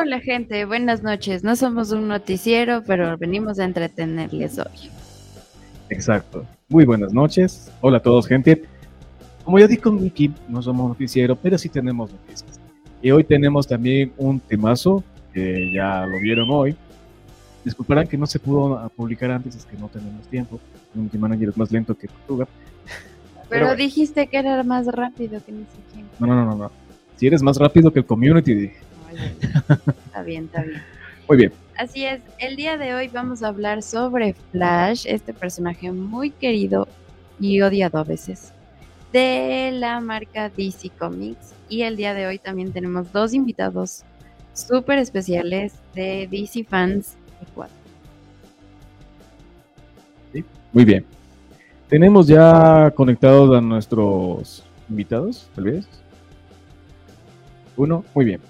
Hola gente, buenas noches. No somos un noticiero, pero venimos a entretenerles hoy. Exacto. Muy buenas noches. Hola a todos, gente. Como ya dije con Miki, no somos noticiero, pero sí tenemos noticias. Y hoy tenemos también un temazo, que ya lo vieron hoy. Disculparán que no se pudo publicar antes, es que no tenemos tiempo. Un manager es más lento que Portugal. Pero, dijiste que era más rápido que ni siquiera. No, no, no, no. Si eres más rápido que el community, está bien, está bien. Muy bien. Así es, el día de hoy vamos a hablar sobre Flash, este personaje muy querido y odiado a veces de la marca DC Comics. Y el día de hoy también tenemos dos invitados súper especiales de DC Fans Ecuador. muy bien. Tenemos ya conectados a nuestros invitados, tal vez. Uno, muy bien.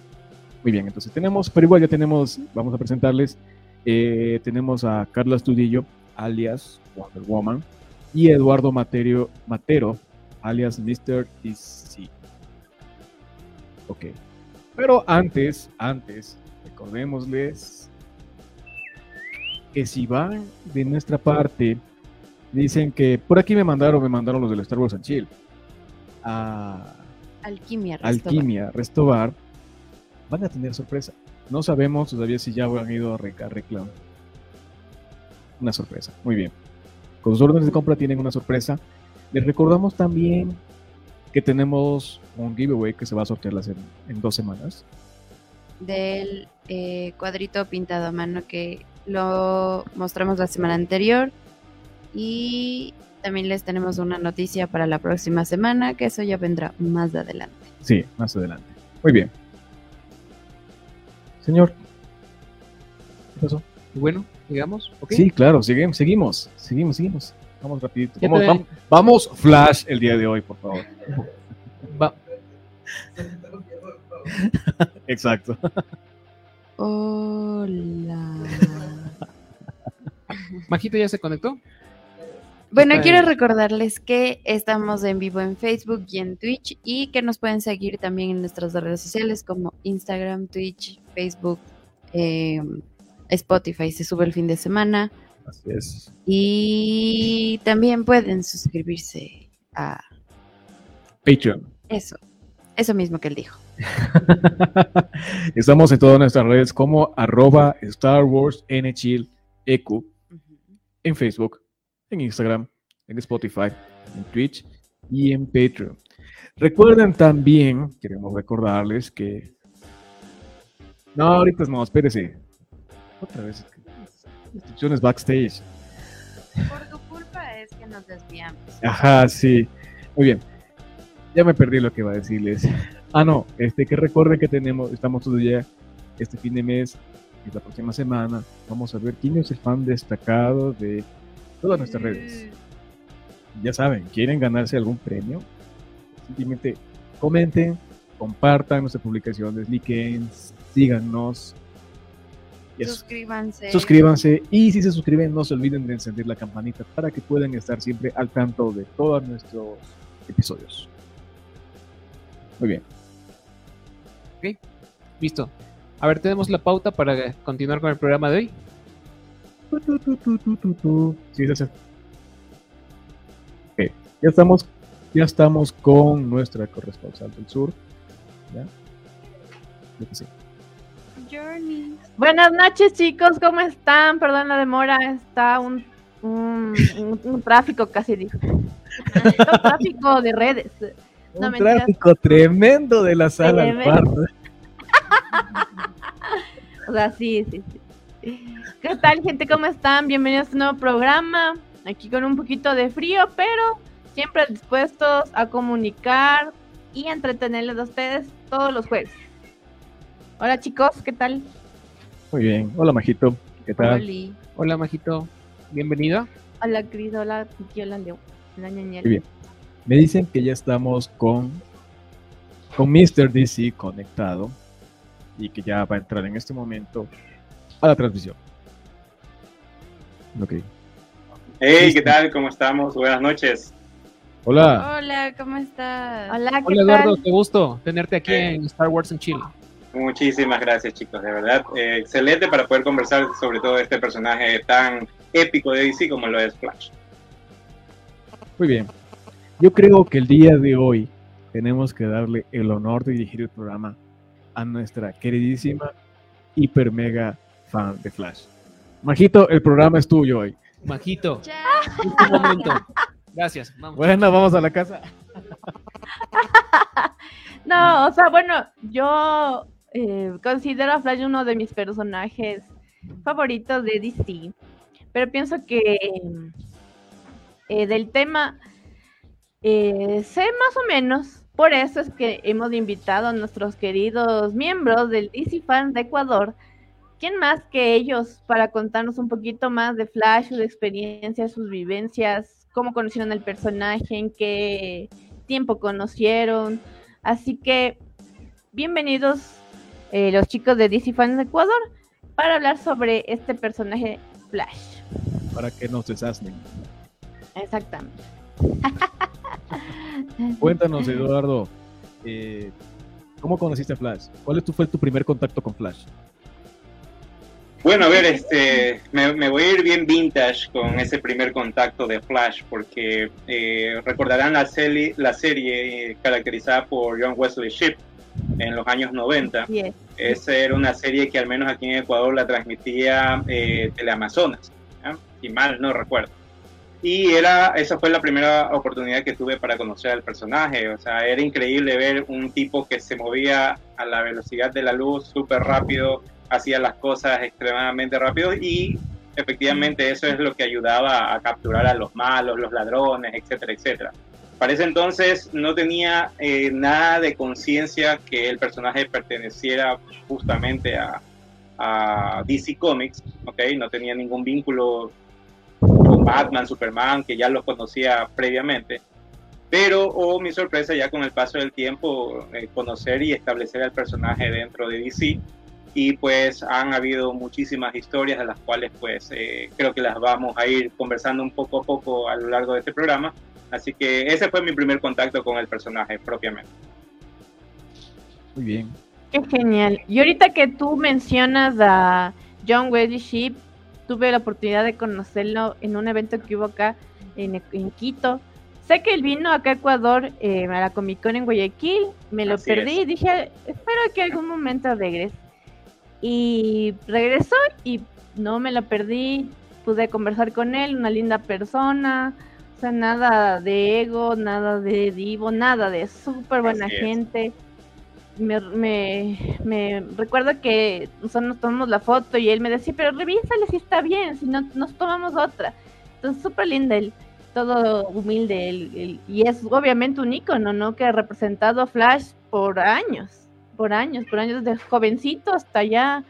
Muy bien, entonces tenemos, pero igual ya tenemos, vamos a presentarles, eh, tenemos a Carla Estudillo, alias Wonder Woman, y Eduardo Matero, Matero alias Mr. DC. Ok. Pero antes, antes, recordémosles que si van de nuestra parte, dicen que por aquí me mandaron, me mandaron los del Star Wars and Chill. A Alquimia Restobar. Alquimia Restobar. Van a tener sorpresa. No sabemos todavía si ya han ido a reclamar. Una sorpresa. Muy bien. Con sus órdenes de compra tienen una sorpresa. Les recordamos también que tenemos un giveaway que se va a sortear en, dos semanas. Del eh, cuadrito pintado a mano que lo mostramos la semana anterior. Y también les tenemos una noticia para la próxima semana, que eso ya vendrá más adelante. Sí, más adelante. Muy bien. Señor. ¿Qué pasó? bueno, digamos. Sí, claro, seguimos, seguimos, seguimos, seguimos. Vamos rapidito. Vamos, Flash el día de hoy, por favor. Exacto. Hola. Majito ya se conectó. Bueno, quiero recordarles que estamos en vivo en Facebook y en Twitch y que nos pueden seguir también en nuestras redes sociales como Instagram, Twitch, Facebook, eh, Spotify. Se sube el fin de semana. Así es. Y también pueden suscribirse a Patreon. Eso, eso mismo que él dijo. Estamos en todas nuestras redes como arroba Star Wars NHIL EQ en Facebook, en Instagram, en Spotify, en Twitch y en Patreon. Recuerden también, queremos recordarles que... No, ahorita no, espérese. Otra vez. Instrucciones backstage. Por tu culpa es que nos desviamos. Ajá, sí. Muy bien. Ya me perdí lo que iba a decirles. Ah, no, este que recuerde que tenemos, estamos todavía este fin de mes y la próxima semana. Vamos a ver quién es el fan destacado de todas nuestras redes. Ya saben, ¿quieren ganarse algún premio? Simplemente comenten, compartan nuestras publicaciones, liken, síganos, Suscríbanse. Suscríbanse y si se suscriben no se olviden de encender la campanita para que puedan estar siempre al tanto de todos nuestros episodios. Muy bien. Ok, listo. A ver, tenemos la pauta para continuar con el programa de hoy. Sí, es okay. Ya estamos, ya estamos con nuestra corresponsal del sur. Buenas noches, chicos, ¿cómo están? Perdón la demora, está un, un, tráfico casi dijo. un tráfico de redes. un tráfico tremendo de la sala al o sea, sí, sí, sí. ¿Qué tal, gente? ¿Cómo están? Bienvenidos a este nuevo programa. Aquí con un poquito de frío, pero siempre dispuestos a comunicar y entretenerles a ustedes todos los jueves. Hola, chicos, ¿qué tal? Muy bien. Hola, Majito. ¿Qué tal? Hola, Majito. Bienvenida. Hola, Cris. Hola, Tiki. Hola, Leo. Hola, Muy bien. Me dicen que ya estamos con, con Mr. DC conectado y que ya va a entrar en este momento a la transmisión. Ok. Hey, ¿qué tal? ¿Cómo estamos? Buenas noches. Hola. Hola, ¿cómo estás? Hola, ¿qué Hola, Eduardo, qué gusto tenerte aquí en Star Wars en Chile. Muchísimas gracias, chicos, de verdad. Eh, excelente para poder conversar sobre todo este personaje tan épico de DC como lo es Flash. Muy bien. Yo creo que el día de hoy tenemos que darle el honor de dirigir el programa a nuestra queridísima hiper mega fan de Flash. Majito, el programa es tuyo hoy. Majito, un momento. Gracias. Vamos. Bueno, vamos a la casa. No, o sea, bueno, yo eh, considero a Flash uno de mis personajes favoritos de DC, pero pienso que eh, del tema eh, sé más o menos, por eso es que hemos invitado a nuestros queridos miembros del DC Fans de Ecuador. ¿Quién más que ellos para contarnos un poquito más de Flash, sus experiencias, sus vivencias, cómo conocieron el personaje, en qué tiempo conocieron? Así que, bienvenidos eh, los chicos de DC Fans de Ecuador para hablar sobre este personaje Flash. Para que no se sasnen. Exactamente. Cuéntanos, Eduardo, eh, ¿cómo conociste a Flash? ¿Cuál fue tu primer contacto con Flash? Bueno, a ver, este, me, me voy a ir bien vintage con ese primer contacto de Flash, porque eh, recordarán la, serie, la serie caracterizada por John Wesley Shipp en los años 90. Yes. Esa era una serie que al menos aquí en Ecuador la transmitía eh, Teleamazonas, ¿ya? y mal no recuerdo. Y era, esa fue la primera oportunidad que tuve para conocer al personaje. O sea, era increíble ver un tipo que se movía a la velocidad de la luz súper rápido, hacía las cosas extremadamente rápido y efectivamente eso es lo que ayudaba a capturar a los malos, los ladrones, etcétera, etcétera. Para ese entonces no tenía eh, nada de conciencia que el personaje perteneciera justamente a, DC Comics, ¿ok? No tenía ningún vínculo con Batman, Superman, que ya lo conocía previamente. Pero, oh, mi sorpresa, ya con el paso del tiempo, eh, conocer y establecer al personaje dentro de DC. Y pues han habido muchísimas historias de las cuales pues eh, creo que las vamos a ir conversando un poco a poco a lo largo de este programa. Así que ese fue mi primer contacto con el personaje propiamente. Muy bien. Qué genial. Y ahorita que tú mencionas a John Wesley Shipp, tuve la oportunidad de conocerlo en un evento que hubo acá en, en Quito. Sé que él vino acá a Ecuador eh, a la Comic Con en Guayaquil, me lo Así perdí es. y dije, espero que algún momento regrese. Y regresó y no me lo perdí, pude conversar con él, una linda persona, o sea, nada de ego, nada de divo, nada de súper buena Así es. gente. Me, me, me recuerdo que nosotros nos tomamos la foto y él me decía, pero revísale si está bien, si no nos tomamos otra. Entonces, súper linda él, todo humilde él, él- y es obviamente un ícono, ¿no? Que ha representado a Flash por años, por años, por años, desde jovencito hasta ya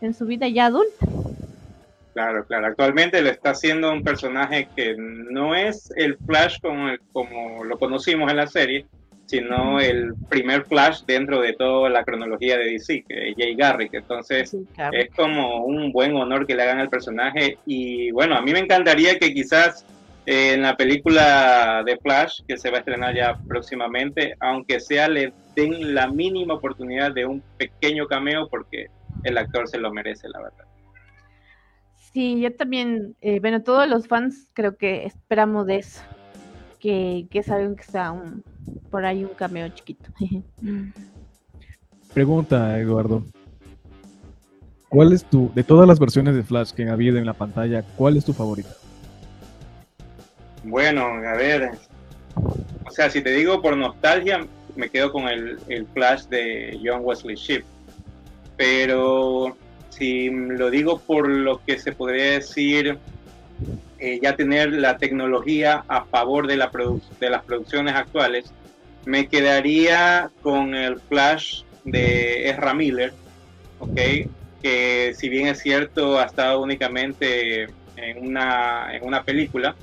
en su vida ya adulta. Claro, claro. Actualmente le está haciendo un personaje que no es el Flash como, el- como lo conocimos en la serie, sino el primer Flash dentro de toda la cronología de DC, que es Jay Garrick. Entonces, Sí, claro. es como un buen honor que le hagan al personaje. Y bueno, a mí me encantaría que quizás en la película de Flash, que se va a estrenar ya próximamente, aunque sea le den la mínima oportunidad de un pequeño cameo, porque el actor se lo merece, la verdad. Sí, yo también, eh, bueno, todos los fans creo que esperamos de eso, que, que saben que sea un, por ahí un cameo chiquito. Pregunta, Eduardo. ¿Cuál es tu, de todas las versiones de Flash que ha habido en la pantalla, cuál es tu favorita? Bueno, a ver. O sea, si te digo por nostalgia, me quedo con el, el Flash de John Wesley Shipp. Pero si lo digo por lo que se podría decir, eh, ya tener la tecnología a favor de, la de las producciones actuales, me quedaría con el Flash de Ezra Miller, ¿ok? Que si bien es cierto, ha estado únicamente en una, en una película,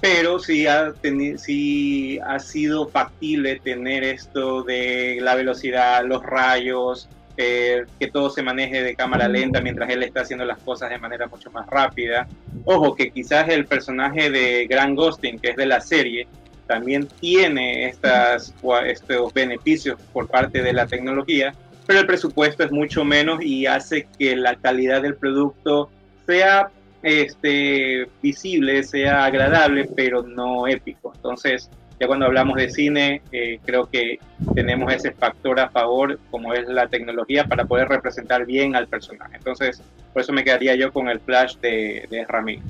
pero sí ha, sí ha sido factible tener esto de la velocidad, los rayos, eh, que todo se maneje de cámara lenta mientras él está haciendo las cosas de manera mucho más rápida. Ojo, que quizás el personaje de Grant Gustin, que es de la serie, también tiene estas, estos beneficios por parte de la tecnología, pero el presupuesto es mucho menos y hace que la calidad del producto sea este, visible, sea agradable, pero no épico. Entonces, ya cuando hablamos de cine, eh, creo que tenemos ese factor a favor, como es la tecnología, para poder representar bien al personaje. Entonces, por eso me quedaría yo con el flash de, de Ramírez.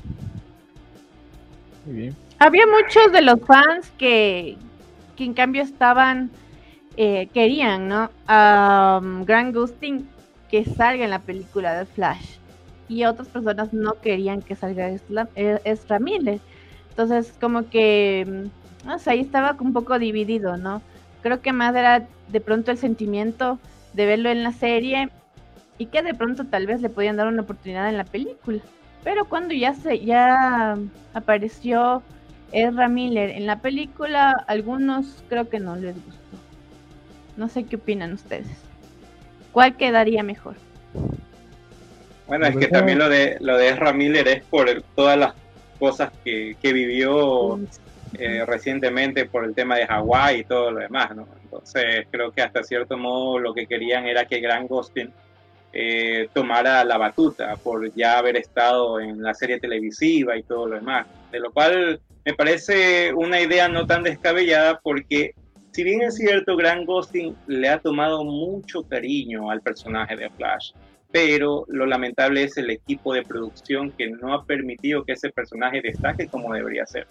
Muy bien. Había muchos de los fans que, que en cambio estaban, eh, querían, ¿no? A Grant Gustin que salga en la película de Flash. Y otras personas no querían que salga es Ramírez. Entonces, como que no sé, ahí estaba un poco dividido, ¿no? Creo que más era de pronto el sentimiento de verlo en la serie y que de pronto tal vez le podían dar una oportunidad en la película. Pero cuando ya se ya apareció Ezra Miller en la película, algunos creo que no les gustó. No sé qué opinan ustedes. ¿Cuál quedaría mejor? Bueno, es que también lo de lo de Ezra Miller es por todas las cosas que, que vivió eh, recientemente por el tema de Hawái y todo lo demás, ¿no? Entonces creo que hasta cierto modo lo que querían era que Grant Gustin eh, tomara la batuta por ya haber estado en la serie televisiva y todo lo demás, de lo cual me parece una idea no tan descabellada porque si bien es cierto, Grant Gustin le ha tomado mucho cariño al personaje de Flash, pero lo lamentable es el equipo de producción que no ha permitido que ese personaje destaque como debería ser.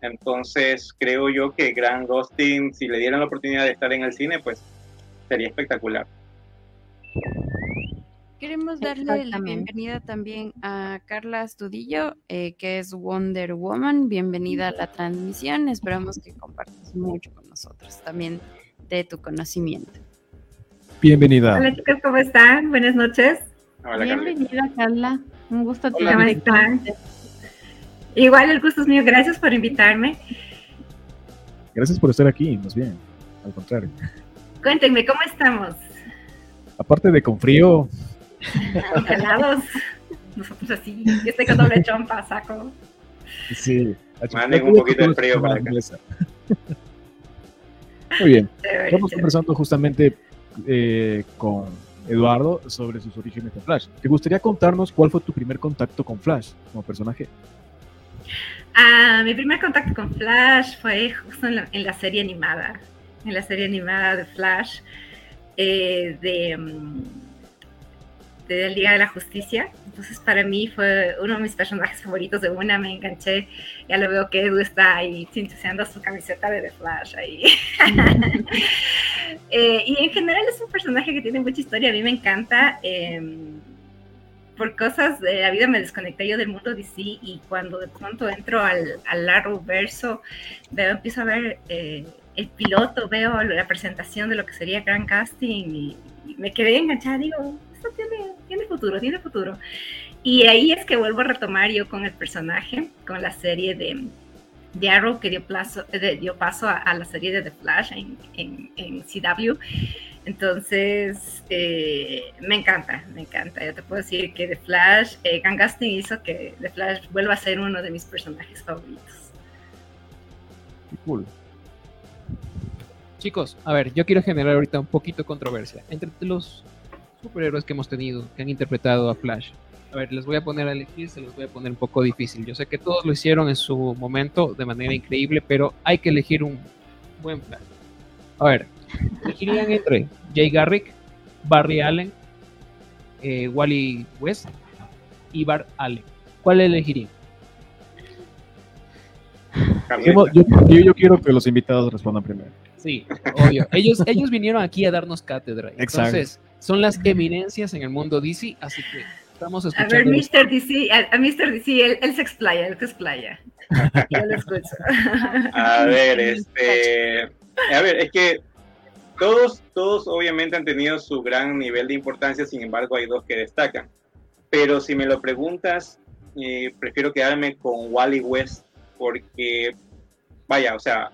Entonces creo yo que Grand Ghosting, si le dieran la oportunidad de estar en el cine, pues sería espectacular. Queremos darle la bienvenida también a Carla Astudillo, eh, que es Wonder Woman. Bienvenida a la transmisión. Esperamos que compartas mucho con nosotros también de tu conocimiento. Bienvenida. Hola chicos, ¿cómo están? Buenas noches. Bienvenida Carla. Un gusto tenerte. Igual el gusto es mío, gracias por invitarme. Gracias por estar aquí, más bien, al contrario. Cuéntenme, ¿cómo estamos? Aparte de con frío. Calados. Nosotros así, yo estoy con doble chompa, saco. Sí. Manden un poquito de frío para acá. Muy bien. Estamos conversando justamente eh, con Eduardo sobre sus orígenes de Flash. ¿Te gustaría contarnos cuál fue tu primer contacto con Flash como personaje? Ah, mi primer contacto con Flash fue justo en la, serie animada, en la serie animada de Flash, eh, de, mm, de Día de la Justicia. Entonces para mí fue uno de mis personajes favoritos de una, me enganché, ya lo veo que Edu está ahí sintetizando su camiseta de The Flash ahí. Eh, y en general es un personaje que tiene mucha historia, a mí me encanta. Em, por cosas de la vida me desconecté yo del mundo DC y cuando de pronto entro al, al verso, veo, empiezo a ver eh, el piloto, veo la presentación de lo que sería Grand Casting y, me quedé enganchada, digo, esto tiene, tiene futuro, tiene futuro. Y ahí es que vuelvo a retomar yo con el personaje, con la serie de, de Arrow que dio, plazo, dio paso a, la serie de The Flash en, en, en CW. Entonces, eh, me encanta, me encanta. Yo te puedo decir que The Flash, eh, hizo que The Flash vuelva a ser uno de mis personajes favoritos. Cool. Chicos, a ver, yo quiero generar ahorita un poquito de controversia. Entre los superhéroes que hemos tenido, que han interpretado a Flash, a ver, les voy a poner a elegir, se los voy a poner un poco difícil. Yo sé que todos lo hicieron en su momento de manera increíble, pero hay que elegir un buen Flash. A ver, elegirían entre Jay Garrick, Barry Allen, eh, Wally West y Bar Allen. ¿Cuál elegirían? Yo, yo, quiero que los invitados respondan primero. Sí, obvio. Ellos, ellos vinieron aquí a darnos cátedra. Entonces, son las eminencias en el mundo DC, así que estamos escuchando. A ver, Mr. DC, a, Mr. DC, él, se explaya, él se explaya. Yo lo escucho. A ver, este. A ver, es que todos, todos obviamente han tenido su gran nivel de importancia, sin embargo hay dos que destacan. Pero si me lo preguntas, eh, prefiero quedarme con Wally West porque, vaya, o sea,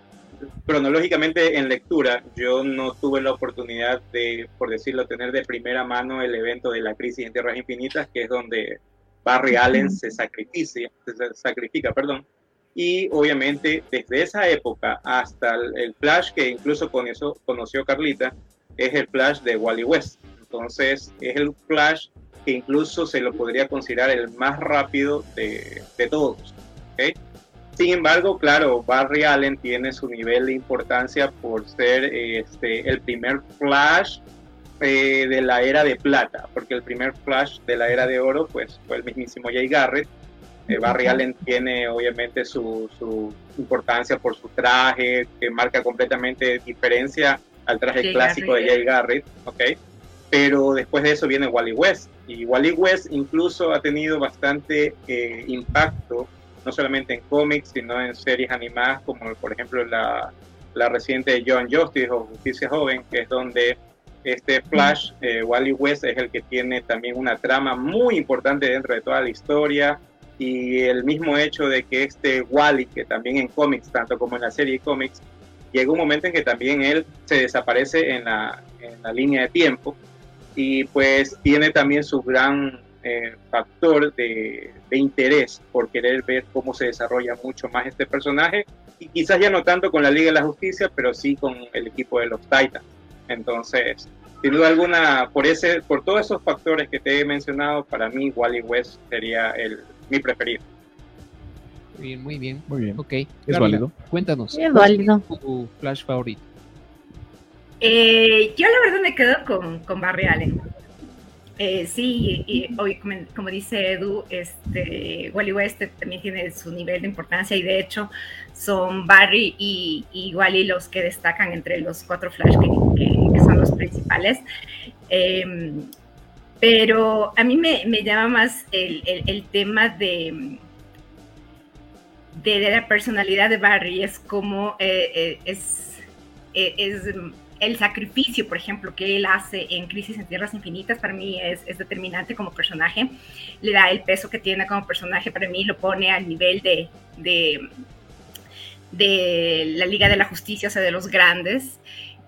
cronológicamente en lectura, yo no tuve la oportunidad de, por decirlo, tener de primera mano el evento de la crisis en Tierras Infinitas, que es donde Barry Allen se sacrifica, se sacrifica, perdón, y obviamente desde esa época hasta el, Flash que incluso conoció, conoció Carlita es el Flash de Wally West. Entonces es el Flash que incluso se lo podría considerar el más rápido de, de todos. ¿okay? Sin embargo, claro, Barry Allen tiene su nivel de importancia por ser este, el primer Flash eh, de la era de plata, porque el primer Flash de la era de oro pues, fue el mismísimo Jay Garrett. Eh, Barry Allen tiene obviamente su, su, importancia por su traje, que marca completamente diferencia al traje clásico de Jay Garrett, ¿ok? Pero después de eso viene Wally West, y Wally West incluso ha tenido bastante eh, impacto, no solamente en cómics, sino en series animadas, como por ejemplo la, la reciente de John Justice o Justicia Joven, que es donde este Flash, eh, Wally West, es el que tiene también una trama muy importante dentro de toda la historia. Y el mismo hecho de que este Wally, que también en cómics, tanto como en la serie de cómics, llega un momento en que también él se desaparece en la, en la línea de tiempo y pues tiene también su gran eh, factor de, de, interés por querer ver cómo se desarrolla mucho más este personaje y quizás ya no tanto con la Liga de la Justicia, pero sí con el equipo de los Titans. Entonces, sin duda alguna, por, ese, por todos esos factores que te he mencionado, para mí Wally West sería el, mi preferido. Muy bien, muy bien. Muy bien. Ok. Es Carla, válido. Cuéntanos. Es válido. Tu flash favorito. Eh, yo la verdad me quedo con, con Barry Allen. Eh, sí, hoy, como, dice Edu, este, Wally West también tiene su nivel de importancia y de hecho son Barry y, y Wally los que destacan entre los cuatro Flash que, son los principales. Eh, pero a mí me, llama más el, tema de, de, de, la personalidad de Barry, es como eh, eh, es, es el sacrificio, por ejemplo, que él hace en Crisis en Tierras Infinitas, para mí es, determinante como personaje. Le da el peso que tiene como personaje, para mí lo pone al nivel de, de, la Liga de la Justicia, o sea, de los grandes.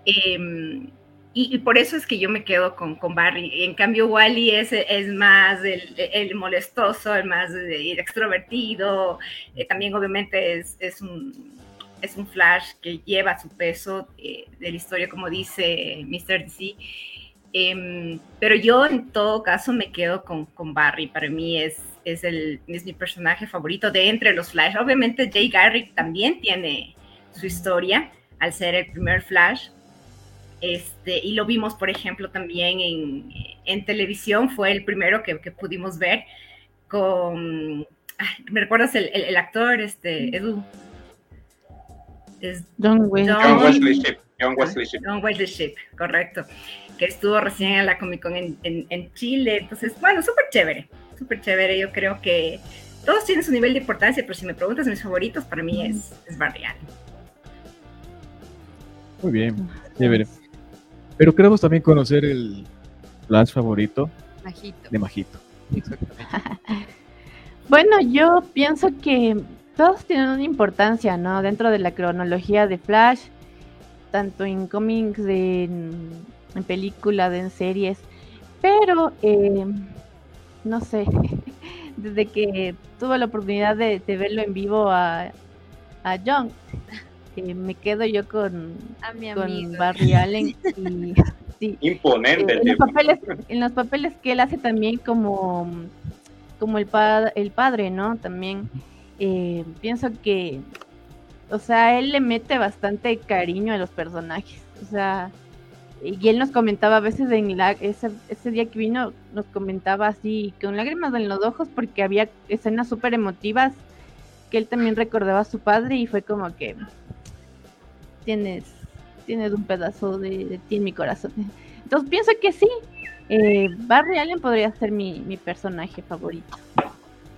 Eh, y, por eso es que yo me quedo con, con Barry. En cambio, Wally es, es más el, molestoso, el más extrovertido. Eh, también, obviamente, es, es un es un Flash que lleva su peso eh, de la historia, como dice Mr. DC. Eh, pero yo en todo caso me quedo con, con Barry. Para mí es, es, el, es mi personaje favorito de entre los Flash. Obviamente Jay Garrick también tiene su historia al ser el primer Flash. Este, y lo vimos, por ejemplo, también en, en televisión. Fue el primero que, que pudimos ver con... Ay, ¿Me recuerdas el, el, el actor, este, Edu? Es John, Wesley. John Wesley Ship. John Wesley Ship. John Wesley Ship, correcto. Que estuvo recién en la Comic Con en, en, en Chile. Entonces, bueno, súper chévere. Súper chévere. Yo creo que todos tienen su nivel de importancia, pero si me preguntas mis favoritos, para mí es, es Barry Allen. Muy bien, chévere. Pero queremos también conocer el Flash favorito Majito. de Majito. bueno, yo pienso que todos tienen una importancia, ¿no? Dentro de la cronología de Flash, tanto en cómics, en, en películas, en series. Pero, eh, no sé, desde que tuve la oportunidad de, de verlo en vivo a, a John, eh, me quedo yo con, a mi con Barry Allen. Y, sí, Imponente. eh, en, los papeles, en los papeles que él hace también como, como el, pa el padre, ¿no? También eh, pienso que, o sea, él le mete bastante cariño a los personajes. O sea, y él nos comentaba a veces en la, ese, ese día que vino, nos comentaba así, con lágrimas en los ojos, porque había escenas súper emotivas que él también recordaba a su padre y fue como que tienes, tienes un pedazo de, ti en mi corazón. Entonces pienso que sí, eh, Barry Allen podría ser mi, mi personaje favorito.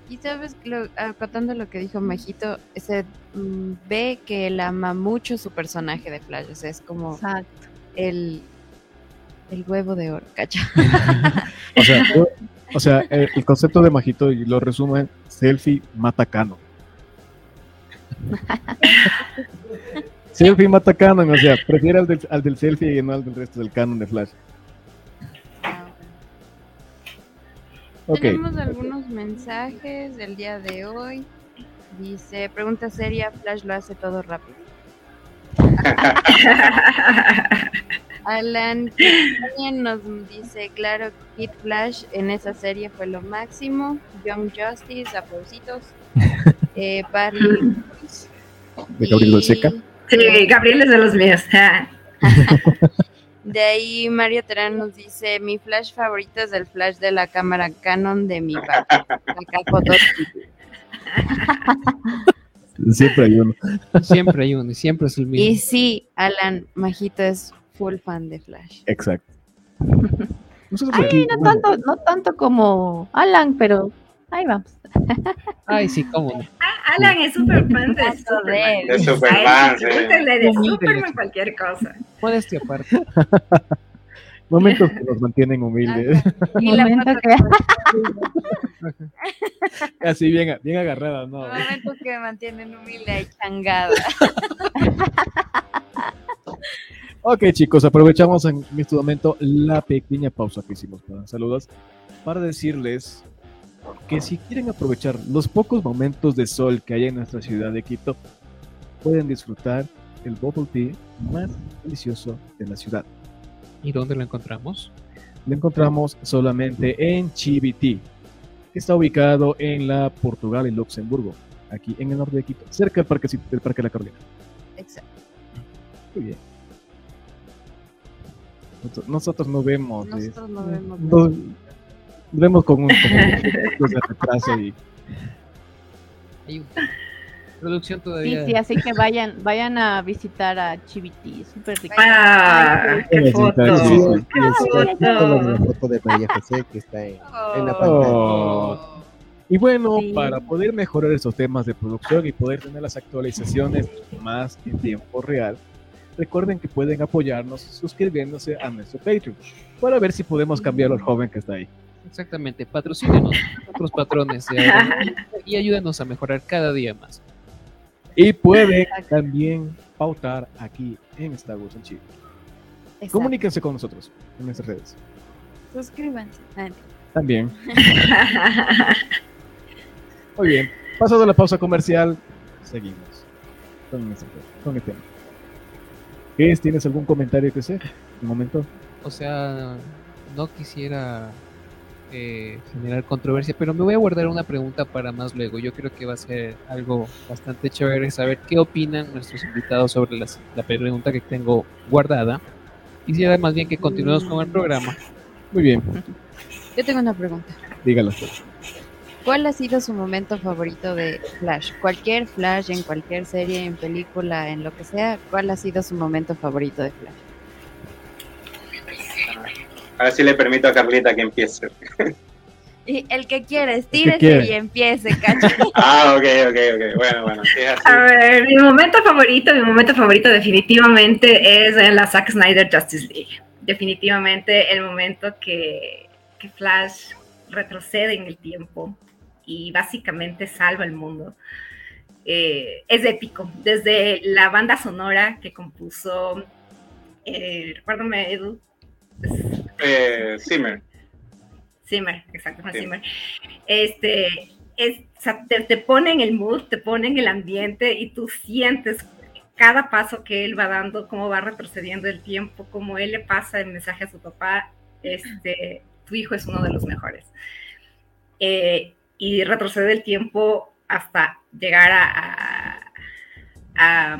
Y sabes, lo, acotando lo que dijo Majito, se mmm, ve que él ama mucho su personaje de Flash, o sea, es como Exacto. el, el huevo de oro, ¿cacha? o sea, yo, o sea el, el, concepto de Majito lo resume selfie mata canon. selfie mata canon, o sea, prefiere al del, al del selfie y no al del resto del canon de Flash. Okay. Tenemos algunos mensajes del día de hoy. Dice, pregunta seria, Flash lo hace todo rápido. Alan también nos dice, claro, Kid Flash en esa serie fue lo máximo. Young Justice, aplausitos. Eh, Barry De Gabriel Seca. Sí, Gabriel es de los míos. De ahí Mario Terán nos dice, mi flash favorito es el flash de la cámara Canon de mi papá. Siempre hay uno. Siempre hay uno y siempre es el Y mismo. sí, Alan Majito es full fan de Flash. Exacto. Ay, no tanto, no tanto como Alan, pero ahí vamos. Ay, sí, cómo no. Ah, Alan es súper fan de Superman. de- Es Superman, sí. Pregúntenle de. Superman cualquier cosa. Modestia aparte. momentos que nos mantienen humildes. Y la que- Así bien, bien agarrada, ¿no? momentos que me mantienen humilde y changada. Ok, chicos, aprovechamos en este momento la pequeña pausa que hicimos para saludos para decirles que si quieren aprovechar los pocos momentos de sol que hay en nuestra ciudad de Quito, pueden disfrutar el bubble tea más delicioso de la ciudad. ¿Y dónde lo encontramos? Lo encontramos solamente en Chiviti, que está ubicado en la Portugal y Luxemburgo, aquí en el norte de Quito, cerca del Parque, del parque de la Carolina. Exacto. Muy bien. Nosotros- Nosotros no vemos. Nosotros no vemos. Vemos con un con de retraso y Hay un- Producción Sí, todavía. sí, así que vayan, vayan a visitar a Chiviti, súper rico. Ah, qué Sí, foto. sí, sí, sí, Qué foto. la foto de María José que está en, en la pantalla. Oh. Y bueno, Sí. para poder mejorar estos temas de producción y poder tener las actualizaciones más en tiempo real, recuerden que pueden apoyarnos suscribiéndose a nuestro Patreon para ver si podemos cambiar al joven que está ahí. Exactamente. Patrocínenos, otros patrones de y ayúdenos a mejorar cada día más. Y pueden también pautar aquí en Star Wars en Chile. Exacto. Comuníquense con nosotros en nuestras redes. Suscríbanse. También. Muy bien. Pasado la pausa comercial, seguimos con, nuestro- con el tema. ¿Qué es? ¿Tienes algún comentario que hacer? Un momento. O sea, no quisiera eh, generar controversia, pero me voy a guardar una pregunta para más luego. Yo creo que va a ser algo bastante chévere saber qué opinan nuestros invitados sobre las- la pregunta que tengo guardada. Quisiera más bien que continuemos con el programa. Muy bien. Yo tengo una pregunta. Dígalo. ¿Cuál ha sido su momento favorito de Flash? Cualquier Flash, en cualquier serie, en película, en lo que sea, ¿cuál ha sido su momento favorito de Flash? Ahora sí le permito a Carlita que empiece. Y el que quiere, que estírese quiere. y empiece, cacho. Ah, ok, ok, ok. Bueno, bueno, así. A ver, mi momento favorito, mi momento favorito definitivamente es en la Zack Snyder Justice League. Definitivamente el momento que, que Flash retrocede en el tiempo y básicamente salva el mundo. Eh, es épico. Desde la banda sonora que compuso, eh, recuérdame, Edu, Eh, Zimmer. Zimmer, exacto, Hans Sí. Zimmer. Este, es, o sea, te, te pone en el mood, te pone en el ambiente y tú sientes cada paso que él va dando, cómo va retrocediendo el tiempo, cómo él le pasa el mensaje a su papá, este, tu hijo es uno de los mejores. Eh, y retrocede el tiempo hasta llegar a, a, a,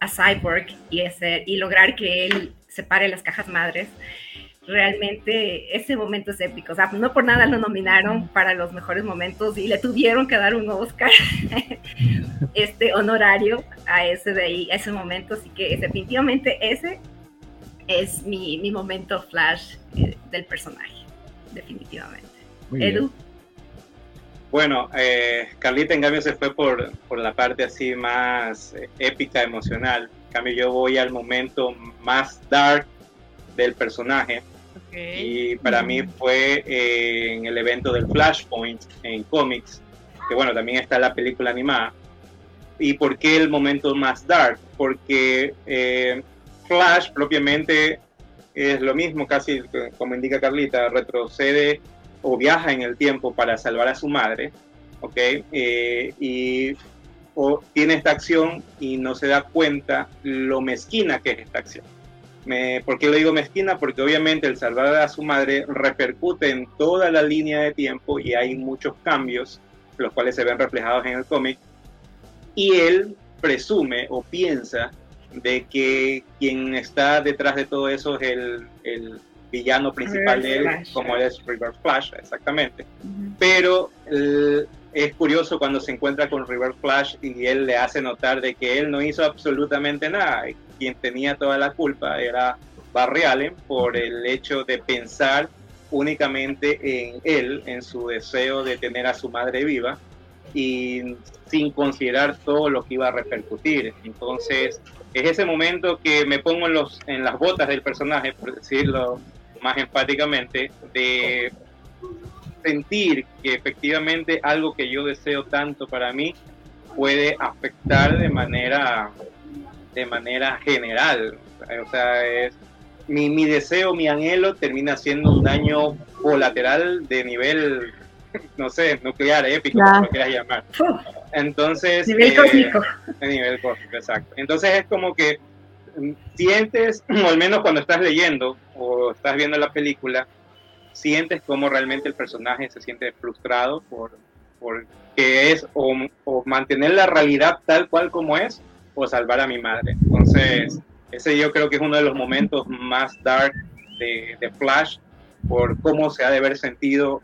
a Cyborg y, ese, y lograr que él separe las cajas madres realmente ese momento es épico. O sea, no por nada lo nominaron para los mejores momentos y le tuvieron que dar un Oscar este honorario a ese de ahí, a ese momento. Así que definitivamente ese es mi, mi momento flash eh, del personaje. Definitivamente. Muy bien. Edu. Bueno, eh, Carlita en cambio se fue por, por la parte así más eh, épica, emocional. Cambio yo voy al momento más dark del personaje. Y para mí fue eh, en el evento del Flashpoint en cómics, que bueno, también está la película animada. ¿Y por qué el momento más dark? Porque eh, Flash propiamente es lo mismo, casi como indica Carlita, retrocede o viaja en el tiempo para salvar a su madre, ¿ok? Eh, y o tiene esta acción y no se da cuenta lo mezquina que es esta acción. Me, ¿Por qué lo digo mezquina? Porque obviamente el salvar a su madre repercute en toda la línea de tiempo y hay muchos cambios, los cuales se ven reflejados en el cómic. Y él presume o piensa de que quien está detrás de todo eso es el, el villano principal de él, como es Reverse Flash, exactamente. Pero el, es curioso cuando se encuentra con River Flash y él le hace notar de que él no hizo absolutamente nada. Quien tenía toda la culpa era Barry Allen por el hecho de pensar únicamente en él, en su deseo de tener a su madre viva y sin considerar todo lo que iba a repercutir. Entonces, es ese momento que me pongo en, los, en las botas del personaje, por decirlo más enfáticamente, de sentir que efectivamente algo que yo deseo tanto para mí puede afectar de manera de manera general. O sea, es, mi, mi deseo, mi anhelo termina siendo un daño colateral de nivel, no sé, nuclear, épico, como lo quieras llamar. Entonces... Nivel eh, cósmico. nivel cósmico, exacto. Entonces es como que sientes, o al menos cuando estás leyendo o estás viendo la película, sientes cómo realmente el personaje se siente frustrado por, por que es o, o, mantener la realidad tal cual como es o salvar a mi madre. Entonces, ese yo creo que es uno de los momentos más dark de, de Flash por cómo se ha de haber sentido,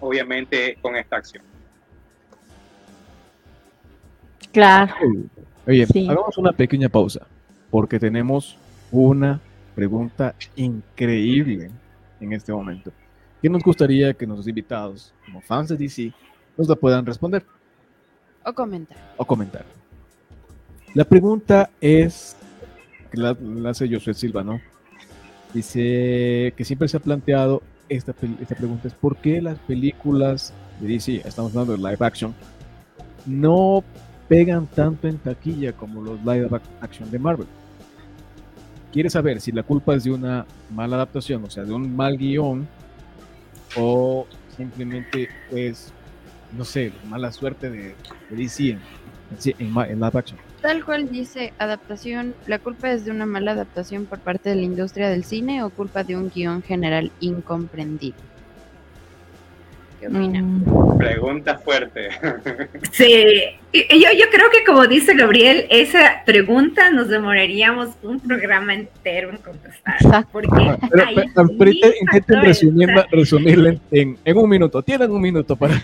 obviamente, con esta acción. Claro. Oye, Sí. hagamos una pequeña pausa, porque tenemos una pregunta increíble en este momento. ¿Qué nos gustaría que nuestros invitados, como fans de DC, nos la puedan responder O comentar. o comentar? La pregunta es, que la, la hace Josué Silva, ¿no? Dice que siempre se ha planteado esta, esta pregunta, es ¿por qué las películas de DC, estamos hablando de live action, no pegan tanto en taquilla como los live ac- action de Marvel? Quiere saber si la culpa es de una mala adaptación, o sea, de un mal guion, o simplemente es, no sé, mala suerte de, de DC en, en, live action. Tal cual dice adaptación, ¿la culpa es de una mala adaptación por parte de la industria del cine o culpa de un guion general incomprendido? ¿Qué opinan? Mm, Pregunta fuerte. Sí, yo, yo creo que como dice Gabriel, esa pregunta nos demoraríamos un programa entero en contestar. Exacto. Porque Pero, hay pero- pero mil intenten, resumirla, resumirla en, en- un minuto. Tienen un minuto para.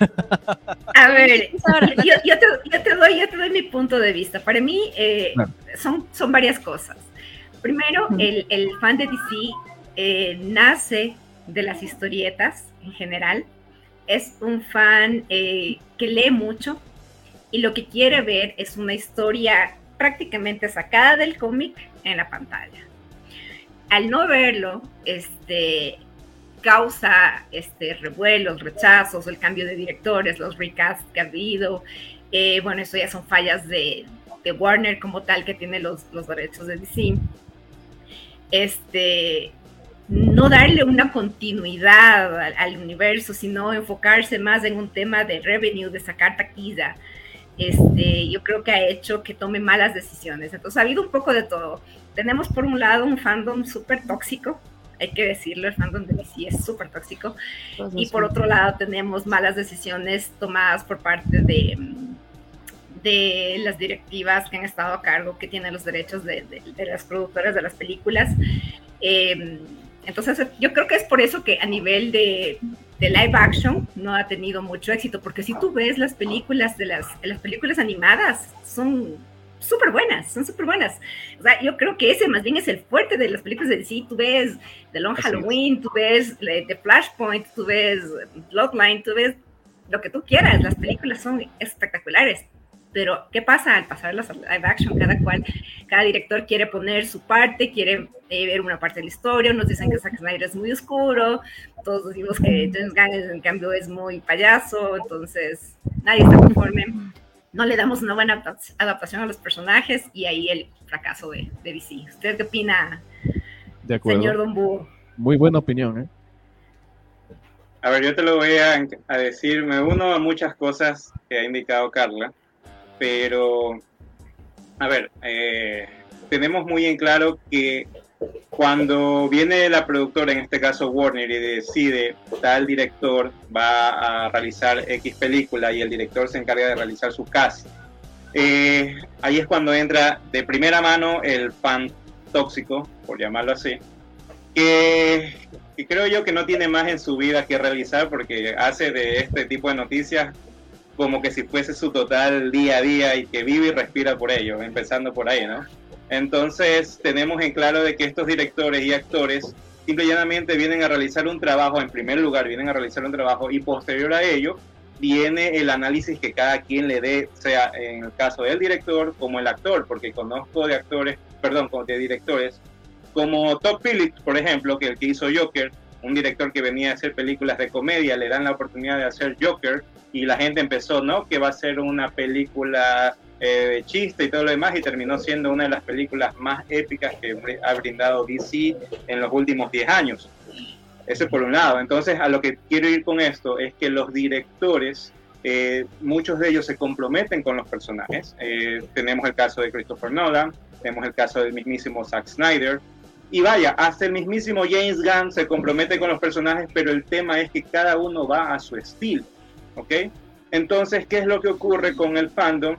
A ver, yo, yo te, yo te doy, yo te doy mi punto de vista. Para mí eh, Claro. son, son varias cosas. Primero, el, el fan de DC eh, nace de las historietas en general. Es un fan eh, que lee mucho y lo que quiere ver es una historia prácticamente sacada del cómic en la pantalla. Al no verlo, este, causa este, revuelos, rechazos, el cambio de directores, los recasts que ha habido. Eh, bueno, eso ya son fallas de, de Warner como tal que tiene los, los derechos de DC. Este, no darle una continuidad al, al universo, sino enfocarse más en un tema de revenue, de sacar taquilla. Este, yo creo que ha hecho que tome malas decisiones. Entonces ha habido un poco de todo. Tenemos por un lado un fandom súper tóxico, hay que decirlo, el fandom de DC es súper tóxico. Y por otro lado tenemos malas decisiones tomadas por parte de, de las directivas que han estado a cargo, que tienen los derechos de, de- de las productoras de las películas. Eh, entonces yo creo que es por eso que a nivel de, de live action no ha tenido mucho éxito, porque si tú ves las películas de las, películas animadas, son súper buenas, son súper buenas. O sea, yo creo que ese más bien es el fuerte de las películas de DC. Tú ves The Long Así es. Halloween, tú ves eh, The Flashpoint, tú ves Bloodline, tú ves lo que tú quieras. Las películas son espectaculares. Pero, ¿qué pasa al pasarlas a live action? Cada cual, cada director quiere poner su parte, quiere eh, ver una parte de la historia. Nos dicen que Zack Snyder es muy oscuro, todos decimos que James Gunn, en cambio, es muy payaso. Entonces, nadie está conforme. No le damos una buena adap- adaptación a los personajes y ahí el fracaso de, de DC. ¿Usted qué opina, De acuerdo. señor Don Búho? Muy buena opinión, ¿eh? A ver, yo te lo voy a, a decir, me uno a muchas cosas que ha indicado Carla, pero, a ver, eh, tenemos muy en claro que cuando viene la productora, en este caso Warner, y decide tal director va a realizar X película y el director se encarga de realizar su cast, eh, ahí es cuando entra de primera mano el fan tóxico, por llamarlo así, que, que creo yo que no tiene más en su vida que realizar porque hace de este tipo de noticias como que si fuese su total día a día y que vive y respira por ello, empezando por ahí, ¿no? Entonces tenemos en claro de que estos directores y actores simple vienen a realizar un trabajo, en primer lugar vienen a realizar un trabajo y posterior a ello viene el análisis que cada quien le dé, sea en el caso del director como el actor, porque conozco de actores, perdón, de directores, como Todd Phillips, por ejemplo, que el que hizo Joker, un director que venía a hacer películas de comedia, le dan la oportunidad de hacer Joker y la gente empezó, ¿no? Que va a ser una película eh, chiste y todo lo demás y terminó siendo una de las películas más épicas que ha brindado DC en los últimos 10 años. Eso por un lado. Entonces, a lo que quiero ir con esto es que los directores, eh, muchos de ellos se comprometen con los personajes. Eh, tenemos el caso de Christopher Nolan, tenemos el caso del mismísimo Zack Snyder. Y vaya, hasta el mismísimo James Gunn se compromete con los personajes, pero el tema es que cada uno va a su estilo. ¿Ok? Entonces, ¿qué es lo que ocurre con el fandom?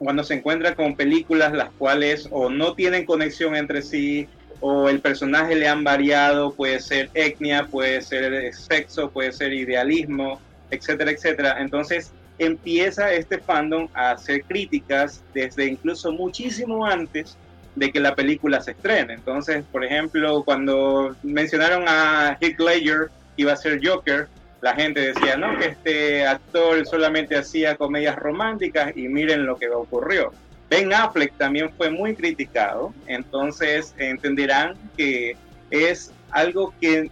cuando se encuentra con películas las cuales o no tienen conexión entre sí o el personaje le han variado, puede ser etnia, puede ser sexo, puede ser idealismo, etcétera, etcétera. Entonces empieza este fandom a hacer críticas desde incluso muchísimo antes de que la película se estrene. Entonces, por ejemplo, cuando mencionaron a Heath Ledger que iba a ser Joker, la gente decía, no, que este actor solamente hacía comedias románticas y miren lo que ocurrió. Ben Affleck también fue muy criticado, entonces entenderán que es algo que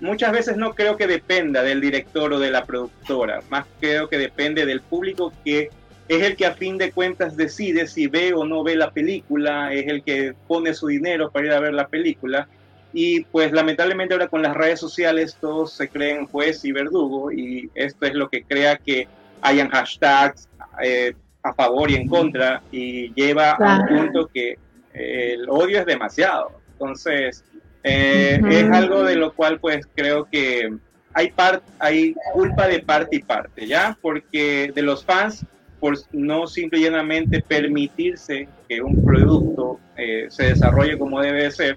muchas veces no creo que dependa del director o de la productora, más creo que depende del público que es el que a fin de cuentas decide si ve o no ve la película, es el que pone su dinero para ir a ver la película y pues lamentablemente ahora con las redes sociales todos se creen juez y verdugo y esto es lo que crea que hayan hashtags eh, a favor y en contra y lleva a un punto que el odio es demasiado. Entonces, eh, es algo de lo cual pues creo que hay, part, hay culpa de parte y parte, ¿ya? Porque de los fans, por no simplemente permitirse que un producto eh, se desarrolle como debe ser,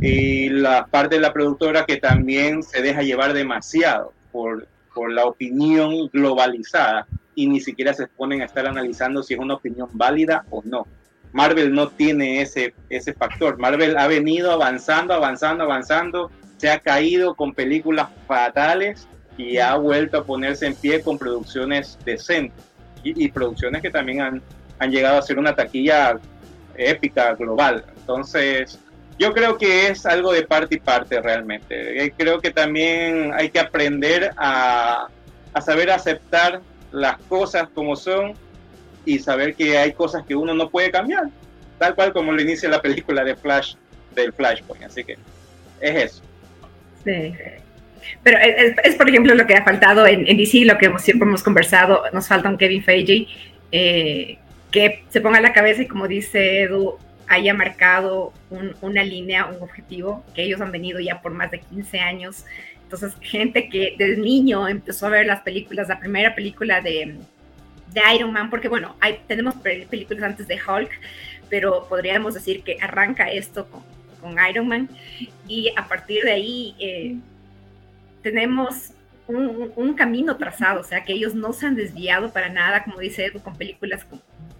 y la parte de la productora que también se deja llevar demasiado por, por la opinión globalizada y ni siquiera se ponen a estar analizando si es una opinión válida o no. Marvel no tiene ese, ese factor. Marvel ha venido avanzando, avanzando, avanzando, se ha caído con películas fatales y ha vuelto a ponerse en pie con producciones decentes y, producciones que también han, han llegado a ser una taquilla épica global. Entonces, yo creo que es algo de parte y parte realmente. Eh, creo que también hay que aprender a, a saber aceptar las cosas como son y saber que hay cosas que uno no puede cambiar, tal cual como lo inicia la película de Flash, del Flashpoint. Así que es eso. Sí. Pero es, es, por ejemplo, lo que ha faltado en, en, DC, lo que hemos, siempre hemos conversado, nos falta un Kevin Feige eh, que se ponga la cabeza y como dice Edu, haya marcado un, una línea, un objetivo, que ellos han venido ya por más de 15 años. Entonces, gente que desde niño empezó a ver las películas, la primera película de, de Iron Man, porque bueno, hay, tenemos películas antes de Hulk, pero podríamos decir que arranca esto con, con Iron Man y a partir de ahí eh, tenemos un, un, camino trazado, o sea que ellos no se han desviado para nada, como dice Edu, con películas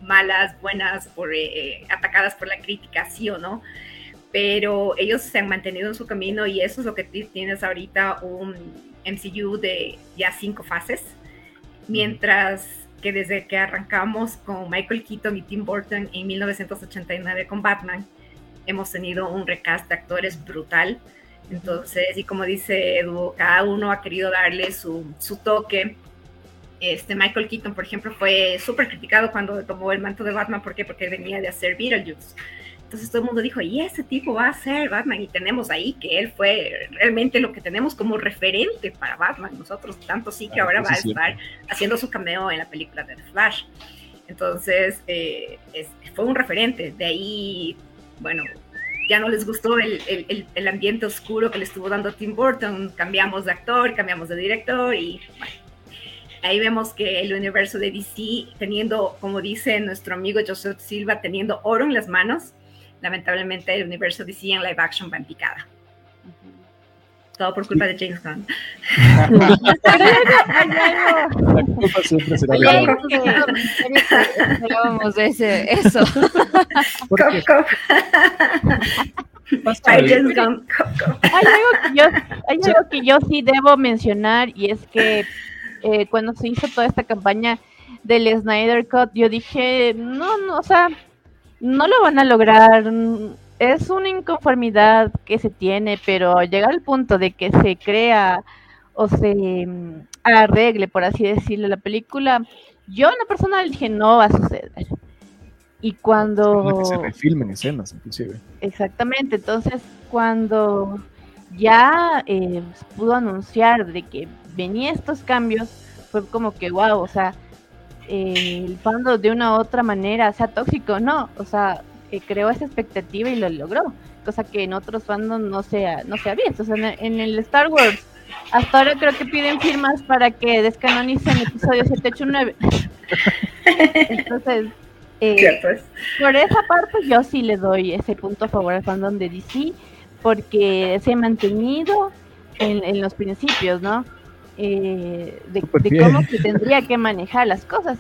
malas, buenas, por, eh, atacadas por la crítica, sí o no, pero ellos se han mantenido en su camino y eso es lo que tienes ahorita un MCU de ya cinco fases, mientras que desde que arrancamos con Michael Keaton y Tim Burton en 1989 con Batman, hemos tenido un recast de actores brutal. Entonces, y como dice Edu, cada uno ha querido darle su, su toque este Michael Keaton, por ejemplo, fue súper criticado cuando tomó el manto de Batman. ¿Por qué? Porque venía de hacer Beetlejuice. Entonces todo el mundo dijo, y ese tipo va a ser Batman. Y tenemos ahí que él fue realmente lo que tenemos como referente para Batman. Nosotros, tanto sí que ahora va a estar haciendo su cameo en la película de The Flash. Entonces, eh, es, fue un referente. De ahí, bueno, ya no les gustó el, el- el- ambiente oscuro que le estuvo dando Tim Burton, cambiamos de actor, cambiamos de director y bueno, ahí vemos que el universo de DC, teniendo, como dice nuestro amigo Joseph Silva, teniendo oro en las manos, lamentablemente el universo DC en live action va en picada. Todo por culpa de James Gunn. La culpa siempre será de de ese, eso. James Gunn, cop, cop. hay algo que yo, hay algo que yo sí debo mencionar y es que eh, cuando se hizo toda esta campaña del Snyder Cut, yo dije, no, no, o sea, no lo van a lograr. Es una inconformidad que se tiene, pero llegar al punto de que se crea o se mm, arregle, por así decirlo, la película, yo en lo personal dije, no va a suceder. Y cuando... que se refilmen escenas, inclusive. Exactamente, entonces cuando ya eh, pudo anunciar de que venía estos cambios, fue como que wow, o sea, eh, el fandom de una u otra manera, sea tóxico, no, o sea, eh, creó esa expectativa y lo logró, cosa que en otros fandoms no se ha, no se ha visto, o sea, en, el- en el Star Wars, hasta ahora creo que piden firmas para que descanonicen episodio 789. Entonces, eh, por esa parte yo sí le doy ese punto a favor al fandom de DC porque se ha mantenido en, en los principios, ¿no? Eh, de, de cómo se tendría que manejar las cosas.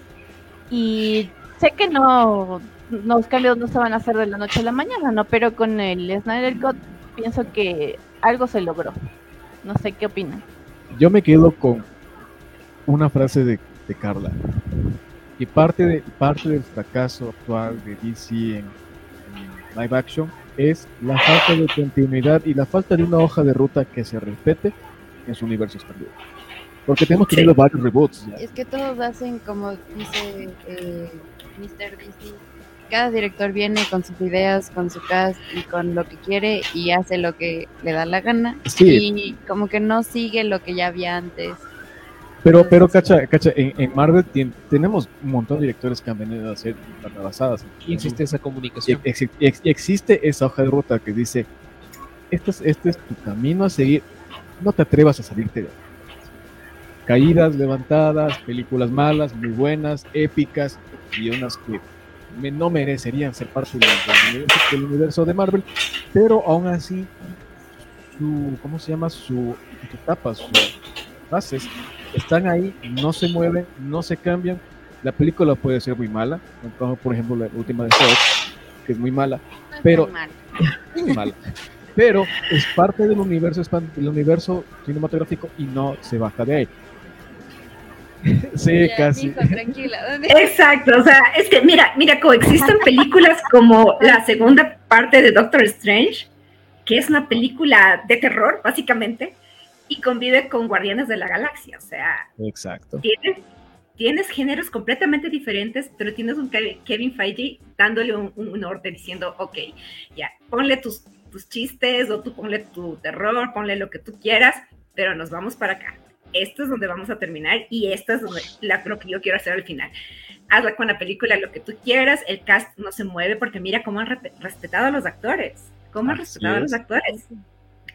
Y sé que no, los cambios no se van a hacer de la noche a la mañana, ¿no? Pero con el Snyder Cut pienso que algo se logró. No sé qué opinan. Yo me quedo con una frase de, de Carla. Y parte, de, parte del fracaso actual de DC en, en live action es la falta de continuidad y la falta de una hoja de ruta que se respete en su universo expandido. Porque tenemos Sí. tenido varios reboots. ya. Es que todos hacen como dice eh, Mr. DC. Cada director viene con sus ideas, con su cast y con lo que quiere y hace lo que le da la gana. Sí, Y como que no sigue lo que ya había antes. pero, pero cacha, cacha, en, en Marvel tien- tenemos un montón de directores que han venido a hacer basadas. Y existe esa comunicación. ex- ex- existe esa hoja de ruta que dice, este es, este es tu camino a seguir, no te atrevas a salirte de ahí. Caídas, levantadas, películas malas, muy buenas, épicas y unas que no merecerían ser parte del, del universo, del universo de Marvel, pero aún así, su, ¿cómo se llama? Su, su etapa, sus bases están ahí, no se mueven, no se cambian. La película puede ser muy mala, como por ejemplo la última de Thor, que es muy mala, No es Pero- mal. muy mala. Pero es parte del universo, del universo cinematográfico y no se baja de ahí. sí, Ya, casi. mijo, tranquila. Exacto, o sea, es que mira, mira, coexisten películas como la segunda parte de Doctor Strange, que es una película de terror, básicamente, y convive con Guardianes de la Galaxia, o sea, Exacto. tienes, tienes géneros completamente diferentes, pero tienes un Ke- Kevin Feige dándole un, un norte diciendo, ok, ya, ponle tus, tus chistes o tú ponle tu terror, ponle lo que tú quieras, pero nos vamos para acá. Esto es donde vamos a terminar y esto es donde, la- lo que yo quiero hacer al final. Hazla con la película lo que tú quieras, el cast no se mueve porque mira cómo han re- respetado a los actores, cómo han Así respetado a los es. actores.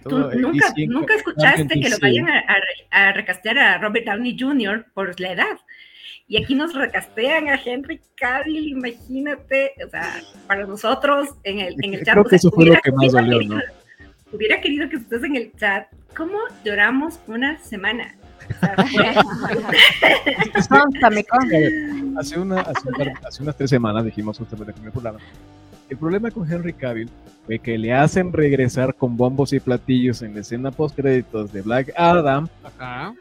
Tú Todo, eh, nunca, nunca escuchaste que lo vayan a, a- a recastear a Robert Downey Jr. por la edad. Y aquí nos recastean a Henry Cavill, imagínate, o sea, para nosotros en el, en el chat. Creo o que sea, eso fue lo hubiera- que más ¿no? Hubiera querido que estés en el chat. ¿Cómo lloramos una semana? Consta, me consta. Hace, una, hace, un par- hace unas tres semanas dijimos justamente en el programa. El problema con Henry Cavill fue que le hacen regresar con bombos y platillos en la escena post créditos de Black Adam Ajá.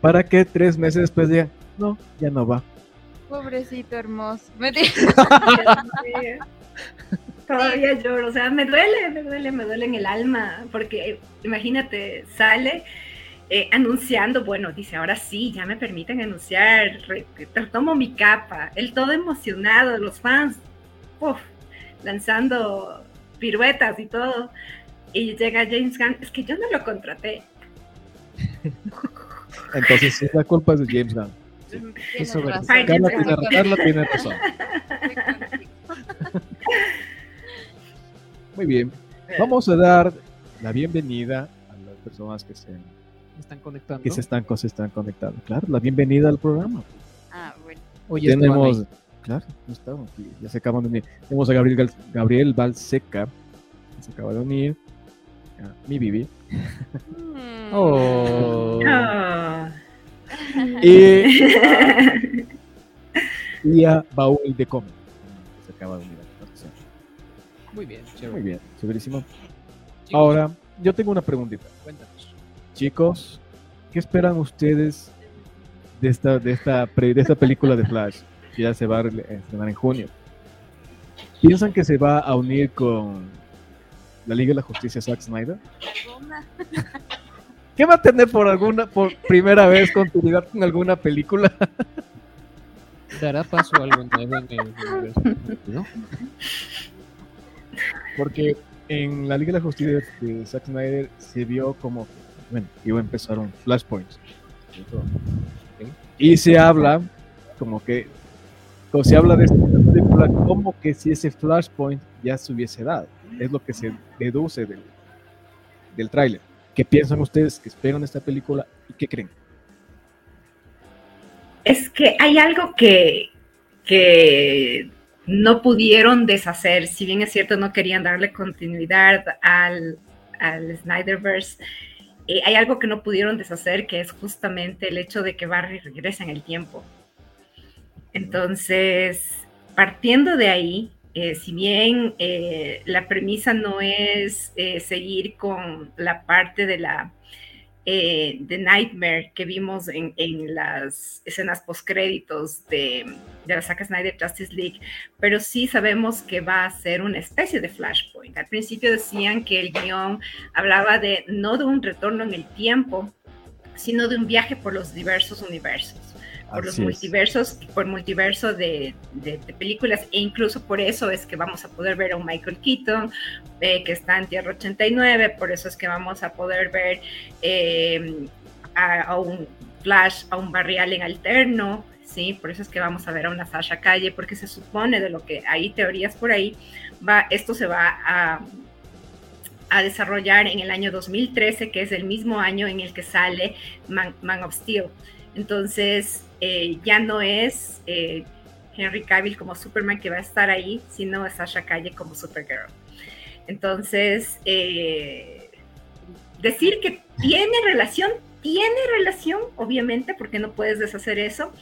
para que tres meses después digan, no, ya no va. Pobrecito hermoso. Todavía lloro, o sea, me duele, me duele, me duele en el alma, porque imagínate, sale eh, anunciando, bueno, dice, ahora sí, ya me permiten anunciar, re- tomo mi capa, él todo emocionado, los fans, uf, lanzando piruetas y todo, y llega James Gunn, es que yo no lo contraté. Entonces, sí, la culpa es de James Gunn. Tienes Eso es verdad. razón. Ay, Carla James tiene, Gunn. Carla tiene razón. Muy bien. Vamos a dar la bienvenida a las personas que se, Están conectando. que se están, se están conectando. Claro, la bienvenida al programa. Ah, bueno. Oye, Tenemos, claro, no estaban aquí, ya se acaban de unir. Tenemos a Gabriel, Gal- Gabriel Balseca, que se acaba de unir. a mi Bibi. Mm. Oh. Ah. Y, y a Baúl de Come, que se acaba de unir. Muy bien, chévere. Muy bien, chéverísimo. Chicos, Ahora, yo tengo una preguntita. cuéntanos. Chicos, ¿qué esperan ustedes de esta, de esta, pre- de esta película de Flash? Que ya se va a estrenar en junio. ¿Piensan que se va a unir con la Liga de la Justicia Zack Snyder? ¿Qué va a tener por alguna, por primera vez continuidad con alguna película? ¿Dará paso a algo nuevo en el universo? ¿No? Porque en la Liga de la Justicia de Zack Snyder se vio como, bueno, iba a empezar un Flashpoint. Y se habla como que, como se habla de esta película como que si ese Flashpoint ya se hubiese dado. Es lo que se deduce del, del tráiler. ¿Qué piensan ustedes que esperan de esta película y qué creen? Es que hay algo que, que no pudieron deshacer, si bien es cierto no querían darle continuidad al, al Snyderverse, eh, hay algo que no pudieron deshacer que es justamente el hecho de que Barry regresa en el tiempo. Entonces, partiendo de ahí, eh, si bien eh, la premisa no es seguir con la parte de la de Nightmare que vimos en, en las escenas postcréditos de, de la Zack Snyder Justice League, pero sí sabemos que va a ser una especie de Flashpoint. Al principio decían que el guion hablaba de no de un retorno en el tiempo, sino de un viaje por los diversos universos por los Así es. multiversos, por multiverso de, de- de películas, e incluso por eso es que vamos a poder ver a un Michael Keaton eh, que está en Tierra 89, por eso es que vamos a poder ver eh, a, a un Flash, a un Barry Allen alterno, ¿sí? Por eso es que vamos a ver a una Sasha Calle, porque se supone de lo que hay teorías por ahí, va, esto se va a desarrollar en el año 2013, que es el mismo año en el que sale Man, of Steel. Entonces, eh, ya no es eh, Henry Cavill como Superman que va a estar ahí, sino Sasha Calle como Supergirl. Entonces, eh, decir que tiene relación, tiene relación, obviamente, porque no puedes deshacer eso.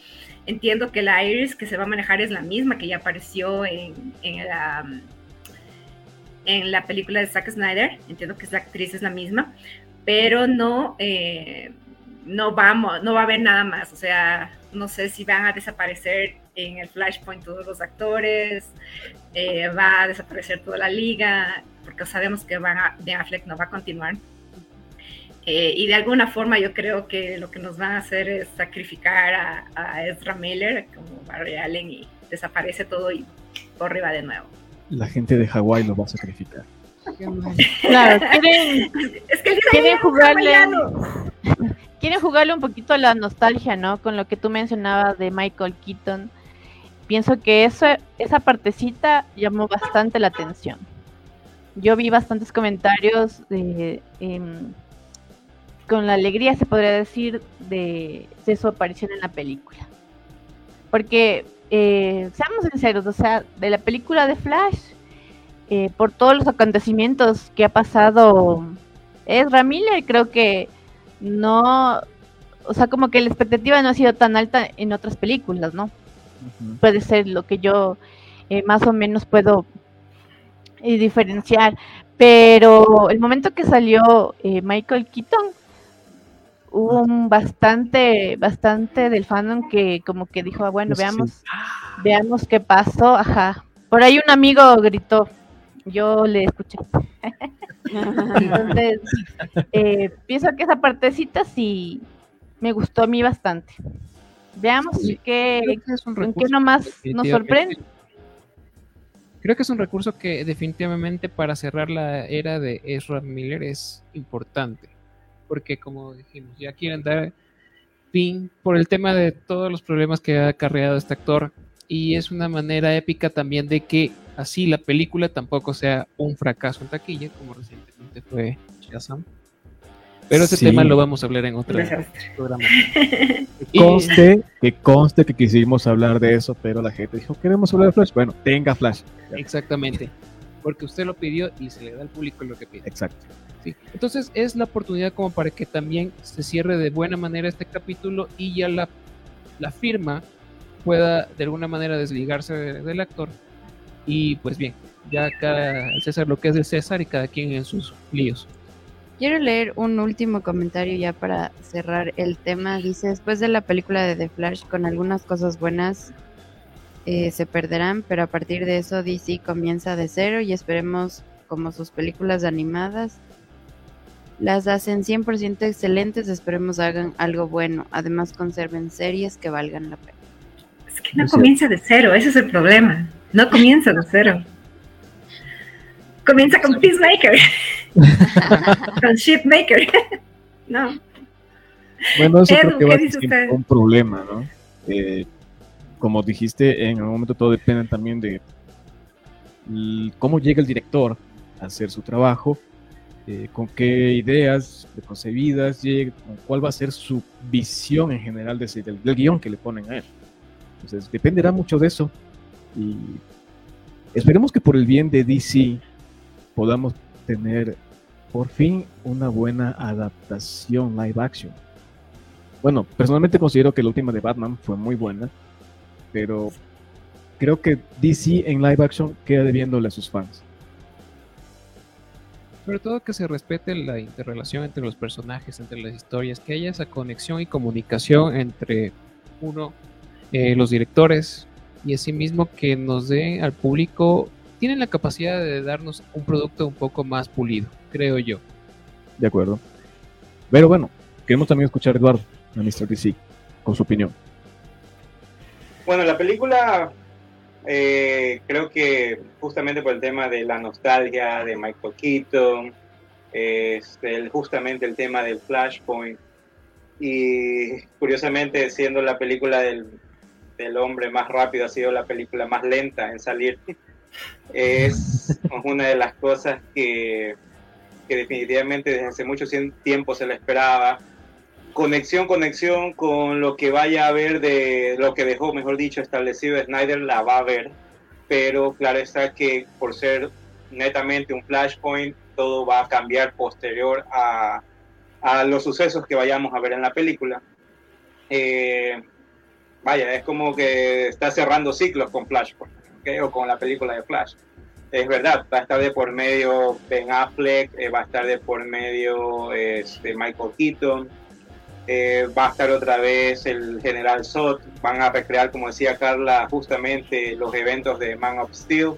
Entiendo que la Iris que se va a manejar es la misma que ya apareció en, en la en la película de Zack Snyder, entiendo que la actriz es la misma, pero no, eh, no vamos, no va a haber nada más, o sea, no sé si van a desaparecer en el Flashpoint todos los actores, eh, va a desaparecer toda la liga, porque sabemos que van a, Ben Affleck no va a continuar. Eh, y de alguna forma yo creo que lo que nos van a hacer es sacrificar a, a Ezra Miller como Barry Allen y desaparece todo y corre va de nuevo. La gente de Hawái lo va a sacrificar. Claro, quieren, Es que el quieren jugarle, quieren jugarle un poquito a la nostalgia, ¿no? Con lo que tú mencionabas de Michael Keaton. Pienso que eso, esa partecita llamó bastante la atención. Yo vi bastantes comentarios de, em, con la alegría, se podría decir, de, de su aparición en la película. Porque, eh, seamos sinceros, o sea, de la película de Flash, eh, por todos los acontecimientos que ha pasado Ezra Miller, creo que no, o sea, como que la expectativa no ha sido tan alta en otras películas, ¿no? Puede ser lo que yo eh, más o menos puedo eh, diferenciar. Pero el momento que salió eh, Michael Keaton, hubo un bastante, bastante del fandom que como que dijo, ah, bueno, sí, veamos, veamos qué pasó, ajá. Por ahí un amigo gritó, yo le escuché. Entonces, eh, pienso que esa partecita sí me gustó a mí bastante. Veamos Sí, qué, que es un con qué nomás nos sorprende. Creo que es un recurso que definitivamente para cerrar la era de Ezra Miller es importante. Porque como dijimos, ya quieren dar fin por el tema de todos los problemas que ha acarreado este actor. Y es una manera épica también de que así la película tampoco sea un fracaso en taquilla, como recientemente fue Shazam. Pero ese Sí. tema lo vamos a hablar en otro programa. Que conste, que conste que quisimos hablar de eso, pero la gente dijo, queremos hablar de Flash. Bueno, tenga Flash. Exactamente. Porque usted lo pidió y se le da al público lo que pide. Exacto. Entonces es la oportunidad como para que también se cierre de buena manera este capítulo y ya la, firma pueda de alguna manera desligarse de- del actor. Y pues bien, ya cada César lo que es del César y cada quien en sus líos. Quiero leer un último comentario ya para cerrar el tema. Dice, después de la película de The Flash, con algunas cosas buenas eh, se perderán, pero a partir de eso DC comienza de cero y esperemos como sus películas animadas las hacen 100% excelentes, esperemos hagan algo bueno. Además conserven series que valgan la pena. Es que no comienza de cero, ese es el problema. No comienza de cero. Comienza con Peacemaker. con Shipmaker. no. Bueno, eso Edu, creo que ¿qué va a ser un problema, ¿no? Eh, como dijiste, en algún momento todo depende también de cómo llega el director a hacer su trabajo, eh, con qué ideas preconcebidas llega, con cuál va a ser su visión en general de ese- del, del guion que le ponen a él. Entonces, dependerá mucho de eso. Y esperemos que por el bien de DC podamos tener por fin una buena adaptación live action. Bueno, personalmente considero que la última de Batman fue muy buena, pero creo que DC en live action queda debiéndole a sus fans. Sobre todo que se respete la interrelación entre los personajes, entre las historias, que haya esa conexión y comunicación entre uno, eh, los directores y asimismo que nos den al público, tienen la capacidad de darnos un producto un poco más pulido, creo yo. De acuerdo. Pero bueno, queremos también escuchar a Eduardo, a Mr. DC, con su opinión. Bueno, la película eh, creo que justamente por el tema de la nostalgia de Michael Keaton, este, el- justamente el tema del Flashpoint. Y curiosamente siendo la película del, del hombre más rápido ha sido la película más lenta en salir. Es una de las cosas que, que definitivamente desde hace mucho tiempo se le esperaba conexión, conexión con lo que vaya a ver de lo que dejó, mejor dicho, establecido Snyder, la va a ver. Pero claro está que por ser netamente un flashpoint, todo va a cambiar posterior a, a los sucesos que vayamos a ver en la película. Eh, vaya, es como que está cerrando ciclos con Flashpoint, ¿ok? o con la película de Flash. Es verdad, va a estar de por medio Ben Affleck, eh, va a estar de por medio este, Michael Keaton, eh, va a estar otra vez el General Zod, van a recrear, como decía Carla, justamente los eventos de Man of Steel,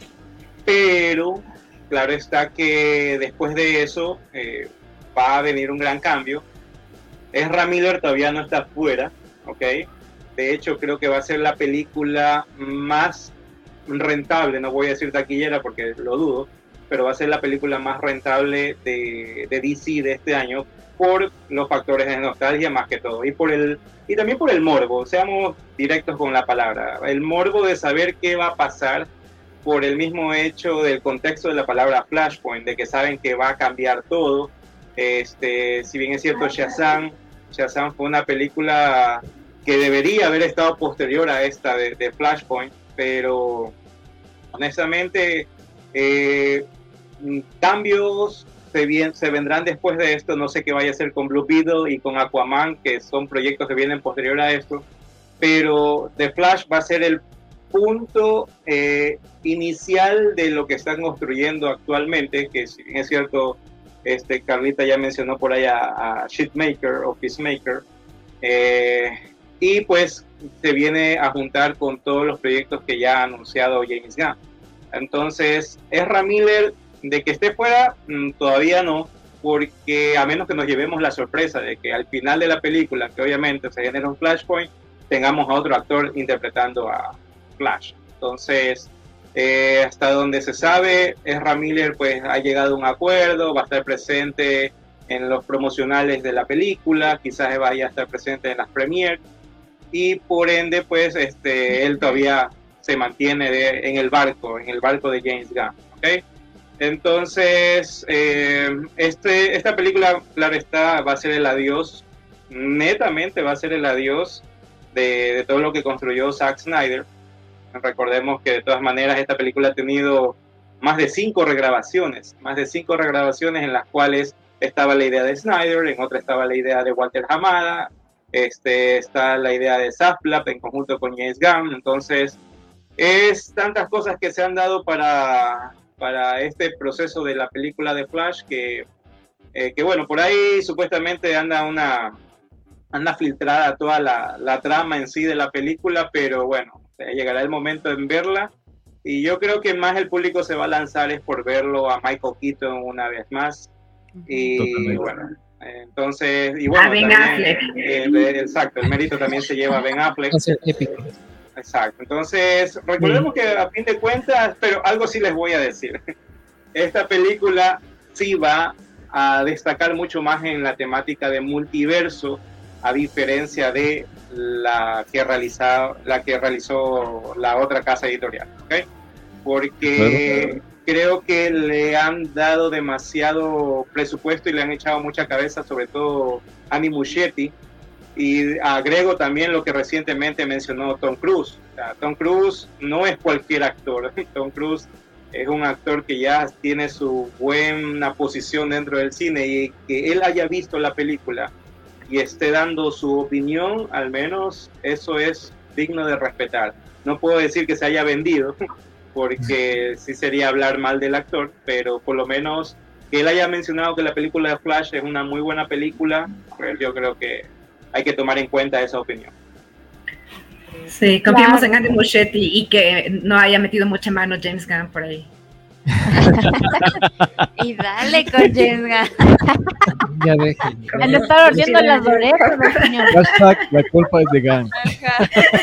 pero claro está que después de eso eh, va a venir un gran cambio. Ezra Miller todavía no está fuera, ¿ok? De hecho, creo que va a ser la película más rentable, no voy a decir taquillera porque lo dudo, pero va a ser la película más rentable de, de DC de este año por los factores de nostalgia más que todo y por el y también por el morbo, seamos directos con la palabra, el morbo de saber qué va a pasar por el mismo hecho del contexto de la palabra Flashpoint, de que saben que va a cambiar todo. Este, si bien es cierto Shazam, Shazam fue una película que debería haber estado posterior a esta de, de Flashpoint, pero honestamente eh, cambios se, bien, se vendrán después de esto. No sé qué vaya a hacer con Blue Beetle y con Aquaman, que son proyectos que vienen posterior a esto. Pero The Flash va a ser el punto eh, inicial de lo que están construyendo actualmente, que es cierto, este, Carlita ya mencionó por allá a Shitmaker o Peacemaker. Eh, y pues se viene a juntar con todos los proyectos que ya ha anunciado James Gunn. Entonces, Ezra Miller, de que esté fuera, mm, todavía no, porque a menos que nos llevemos la sorpresa de que al final de la película, que obviamente se genera un flashpoint, tengamos a otro actor interpretando a Flash. Entonces, eh, hasta donde se sabe, Ezra Miller pues ha llegado a un acuerdo, va a estar presente en los promocionales de la película, quizás vaya a estar presente en las premiere y por ende pues este él todavía se mantiene en el barco, en el barco de James Gunn. ¿ok? Entonces, eh, este, esta película, claro está, va a ser el adiós, netamente va a ser el adiós de, todo lo que construyó Zack Snyder. Recordemos que de todas maneras esta película ha tenido más de cinco regrabaciones, más de cinco regrabaciones en las cuales estaba la idea de Snyder, en otra estaba la idea de Walter Hamada, este, está la idea de Zaplap en conjunto con James Gunn, entonces es tantas cosas que se han dado para, para este proceso de la película de Flash que, eh, que bueno, por ahí supuestamente anda una anda filtrada toda la, la trama en sí de la película, pero bueno, eh, llegará el momento en verla y yo creo que más el público se va a lanzar es por verlo a Michael Keaton una vez más y Totalmente. bueno, entonces y bueno, A Ben también, Affleck. eh, exacto, el mérito también se lleva a Ben Affleck. A. Exacto. Entonces, recordemos que a fin de cuentas, pero algo sí les voy a decir. Esta película sí va a destacar mucho más en la temática de multiverso, a diferencia de la que realizó, la que realizó la otra casa editorial. ¿ok? Porque creo que le han dado demasiado presupuesto y le han echado mucha cabeza, sobre todo Annie Muschietti, y agrego también lo que recientemente mencionó Tom Cruise. Tom Cruise no es cualquier actor. Tom Cruise es un actor que ya tiene su buena posición dentro del cine y que él haya visto la película y esté dando su opinión, al menos eso es digno de respetar. No puedo decir que se haya vendido, porque sí sería hablar mal del actor, pero por lo menos que él haya mencionado que la película de Flash es una muy buena película, pues yo creo que hay que tomar en cuenta esa opinión. Sí, confiamos Claro. en Andy Muschietti y que no haya metido mucha mano James Gunn por ahí. Y dale con James Gunn. Ya dejen. Han de estar oliendo las orejas, ¿no, señor. Hashtag, la culpa es de Gang.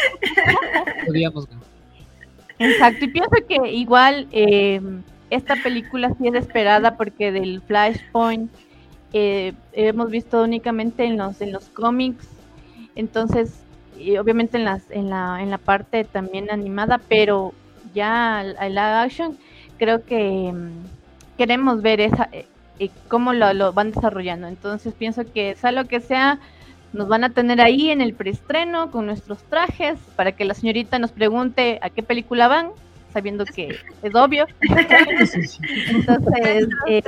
Odiamos, güey. Exacto, y pienso que igual eh, esta película sí es esperada porque del Flashpoint eh, hemos visto únicamente en los en los cómics, entonces y obviamente en las en la en la parte también animada, pero ya el live action creo que mm, queremos ver esa eh, eh, cómo lo, lo van desarrollando, entonces pienso que sea lo que sea nos van a tener ahí en el preestreno con nuestros trajes para que la señorita nos pregunte a qué película van, sabiendo que es obvio. Entonces, eh,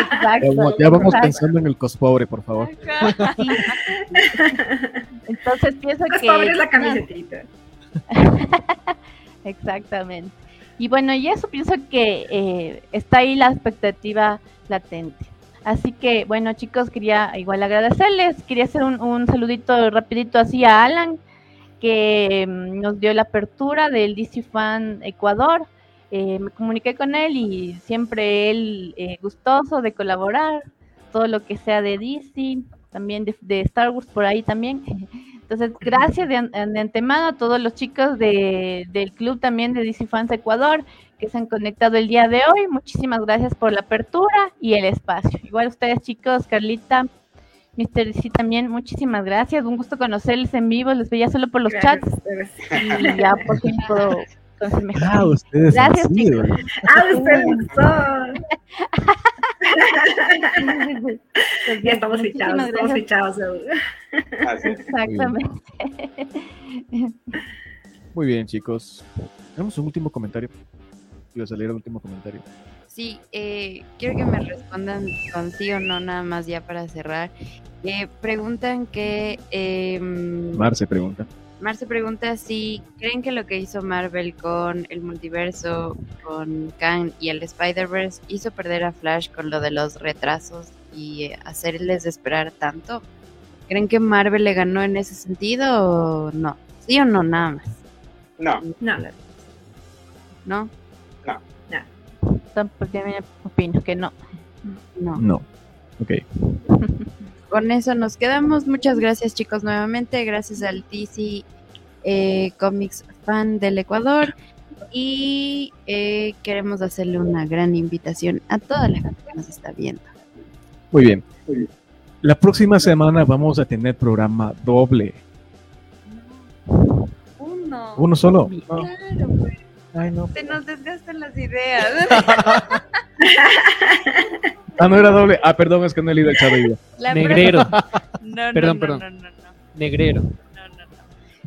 exacto, vamos, ya vamos exacto. pensando en el cospobre, por favor. Sí. Entonces pienso que es la camisetita. Exactamente. Y bueno, y eso pienso que eh, está ahí la expectativa latente. Así que, bueno, chicos, quería igual agradecerles. Quería hacer un, un saludito rapidito así a Alan, que mm, nos dio la apertura del DC Fan Ecuador. Eh, me comuniqué con él y siempre él eh, gustoso de colaborar, todo lo que sea de DC, también de, Star Wars por ahí también. Entonces, gracias de, de antemano a todos los chicos de, del club también de DC Fans Ecuador que se han conectado el día de hoy. Muchísimas gracias por la apertura y el espacio. Igual ustedes chicos, Carlita, Mr. DC también, muchísimas gracias. Un gusto conocerles en vivo, les veía solo por los Gracias chats y ya por fin puedo conocerme. Ah, ustedes Gracias, sido. Ah, ustedes son. Ya estamos fichados, estamos fichados. Exactamente. Muy bien, chicos. Tenemos un último comentario. Salir el último comentario. Sí, eh, quiero que me respondan con sí o no, nada más ya para cerrar. Eh, preguntan que. Eh, Marce pregunta. Marce pregunta si creen que lo que hizo Marvel con el multiverso, con Kang y el Spider-Verse hizo perder a Flash con lo de los retrasos y eh, hacerles esperar tanto. ¿Creen que Marvel le ganó en ese sentido o no? ¿Sí o no? Nada más. No, No, ¿No? También opino que no. No. No. Ok. Con eso nos quedamos. Muchas gracias, chicos, nuevamente. Gracias al DC eh, Comics Fan del Ecuador. Y eh, queremos hacerle una gran invitación a toda la gente que nos está viendo. Muy bien. La próxima semana vamos a tener programa doble. ¿Uno solo? No. Claro, pues, Ay, no. se nos desgastan las ideas. Ah, no era doble. Ah, perdón, es que no he leído el. La Negrero, pro- No, no, Perdón, no, perdón. no, no, no. negrero.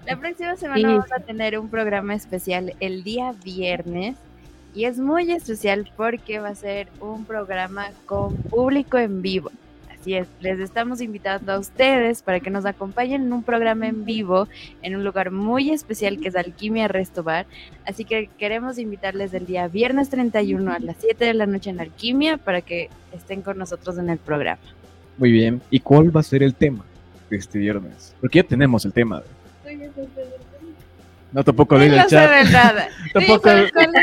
La próxima semana Sí. vamos a tener un programa especial el día viernes y es muy especial porque va a ser un programa con público en vivo. Así es, les estamos invitando a ustedes para que nos acompañen en un programa en vivo en un lugar muy especial que es Alquimia Resto Bar. Así que queremos invitarles el día viernes 31 a las 7 de la noche en Alquimia para que estén con nosotros en el programa. Muy bien. ¿Y cuál va a ser el tema de este viernes? Porque ya tenemos el tema. No, tampoco leí el chat. Tampoco, ¿Cuál es el tema?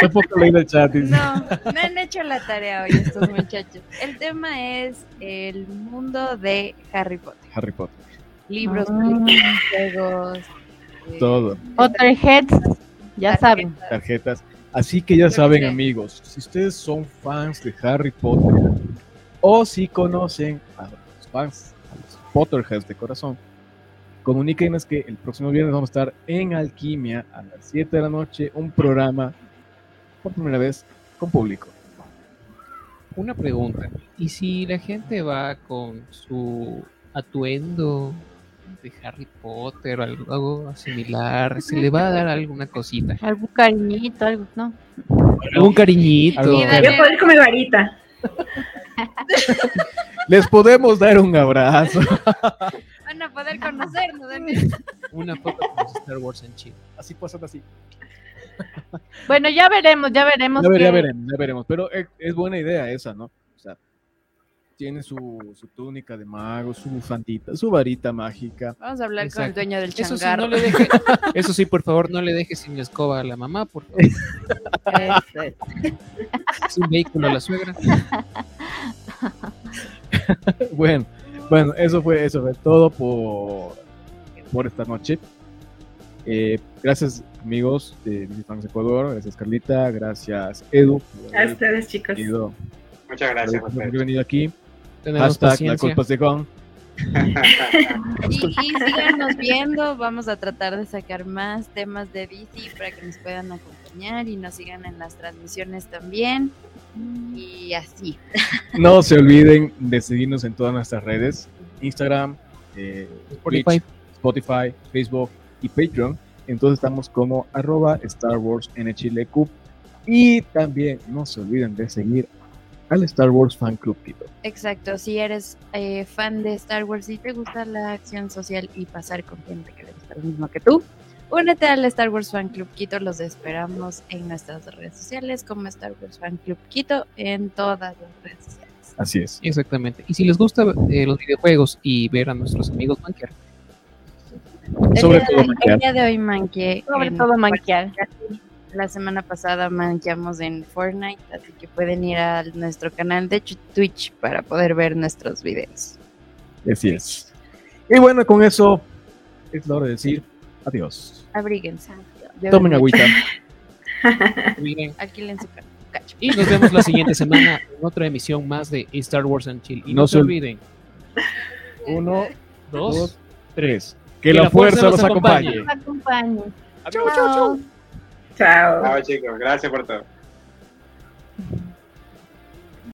tampoco leí el chat. No, no han hecho la tarea hoy estos muchachos. El tema es el mundo de Harry Potter. Harry Potter. Libros, Ah. películas, juegos. eh, Todo. Potterheads, ya saben. Tarjetas. Así que ya saben, amigos, si ustedes son fans de Harry Potter o si conocen a los fans, a los Potterheads de corazón, comuníquenos que el próximo viernes vamos a estar en Alquimia a las 7 de la noche, un programa por primera vez con público. Una pregunta. ¿Y si la gente va con su atuendo de Harry Potter o algo, similar, se le va a dar alguna cosita? Algún cariñito, algo, ¿no? Algún cariñito. Algo. Sí, dale. Yo puedo ir con mi varita. Les podemos dar un abrazo. Poder conocernos. Una foto con Star Wars en Chile. Así pasan así. Bueno, ya veremos, ya veremos. Ya, ver- ya veremos, ya veremos. Pero es, es buena idea esa, ¿no? O sea, tiene su, su túnica de mago, su bufandita, su varita mágica. Vamos a hablar con el dueño del Eso sí, changarro. no le deje, eso sí, por favor, no le deje sin la escoba a la mamá, por favor. Es. Sin vehículo a la suegra. Bueno, bueno, eso fue, eso fue todo por, por esta noche. Eh, gracias, amigos de Visitamos Ecuador. Gracias, Carlita. Gracias, Edu. A ustedes, chicos. venido, Muchas gracias, por haber venido aquí. Tenemos Hashtag la paciencia. culpa es de Gon. Y, y síganos viendo, vamos a tratar de sacar más temas de bici para que nos puedan acompañar y nos sigan en las transmisiones también. Y así. No se olviden de seguirnos en todas nuestras redes: Instagram, eh, Spotify. Twitch, Spotify, Facebook y Patreon. Entonces estamos como arroba Star Wars NHLQ. Y también no se olviden de seguir al Star Wars Fan Club Quito. Exacto, si eres eh, fan de Star Wars y te gusta la acción social y pasar con gente que le gusta lo mismo que tú, únete al Star Wars Fan Club Quito. Los esperamos en nuestras redes sociales como Star Wars Fan Club Quito en todas las redes sociales. Así es. Exactamente. Y si les gusta eh, los videojuegos y ver a nuestros amigos manquear, El Sobre todo el manquear. día de hoy manqué. Sobre todo manquear. La semana pasada manqueamos en Fortnite, así que pueden ir a nuestro canal de Ch- Twitch para poder ver nuestros videos. Así es. Y bueno, con eso es la hora de decir adiós. Abríguense. Tomen agüita. miren. Alquilen su ca- cacho. Y nos vemos la siguiente semana en otra emisión más de Star Wars and Chill. Y no, No se se ol- olviden, Uno, dos, dos, tres. Que, la, fuerza, los acompañe. Acompañen. Adiós. Chao. Chao. Chao, chicos. Gracias por todo.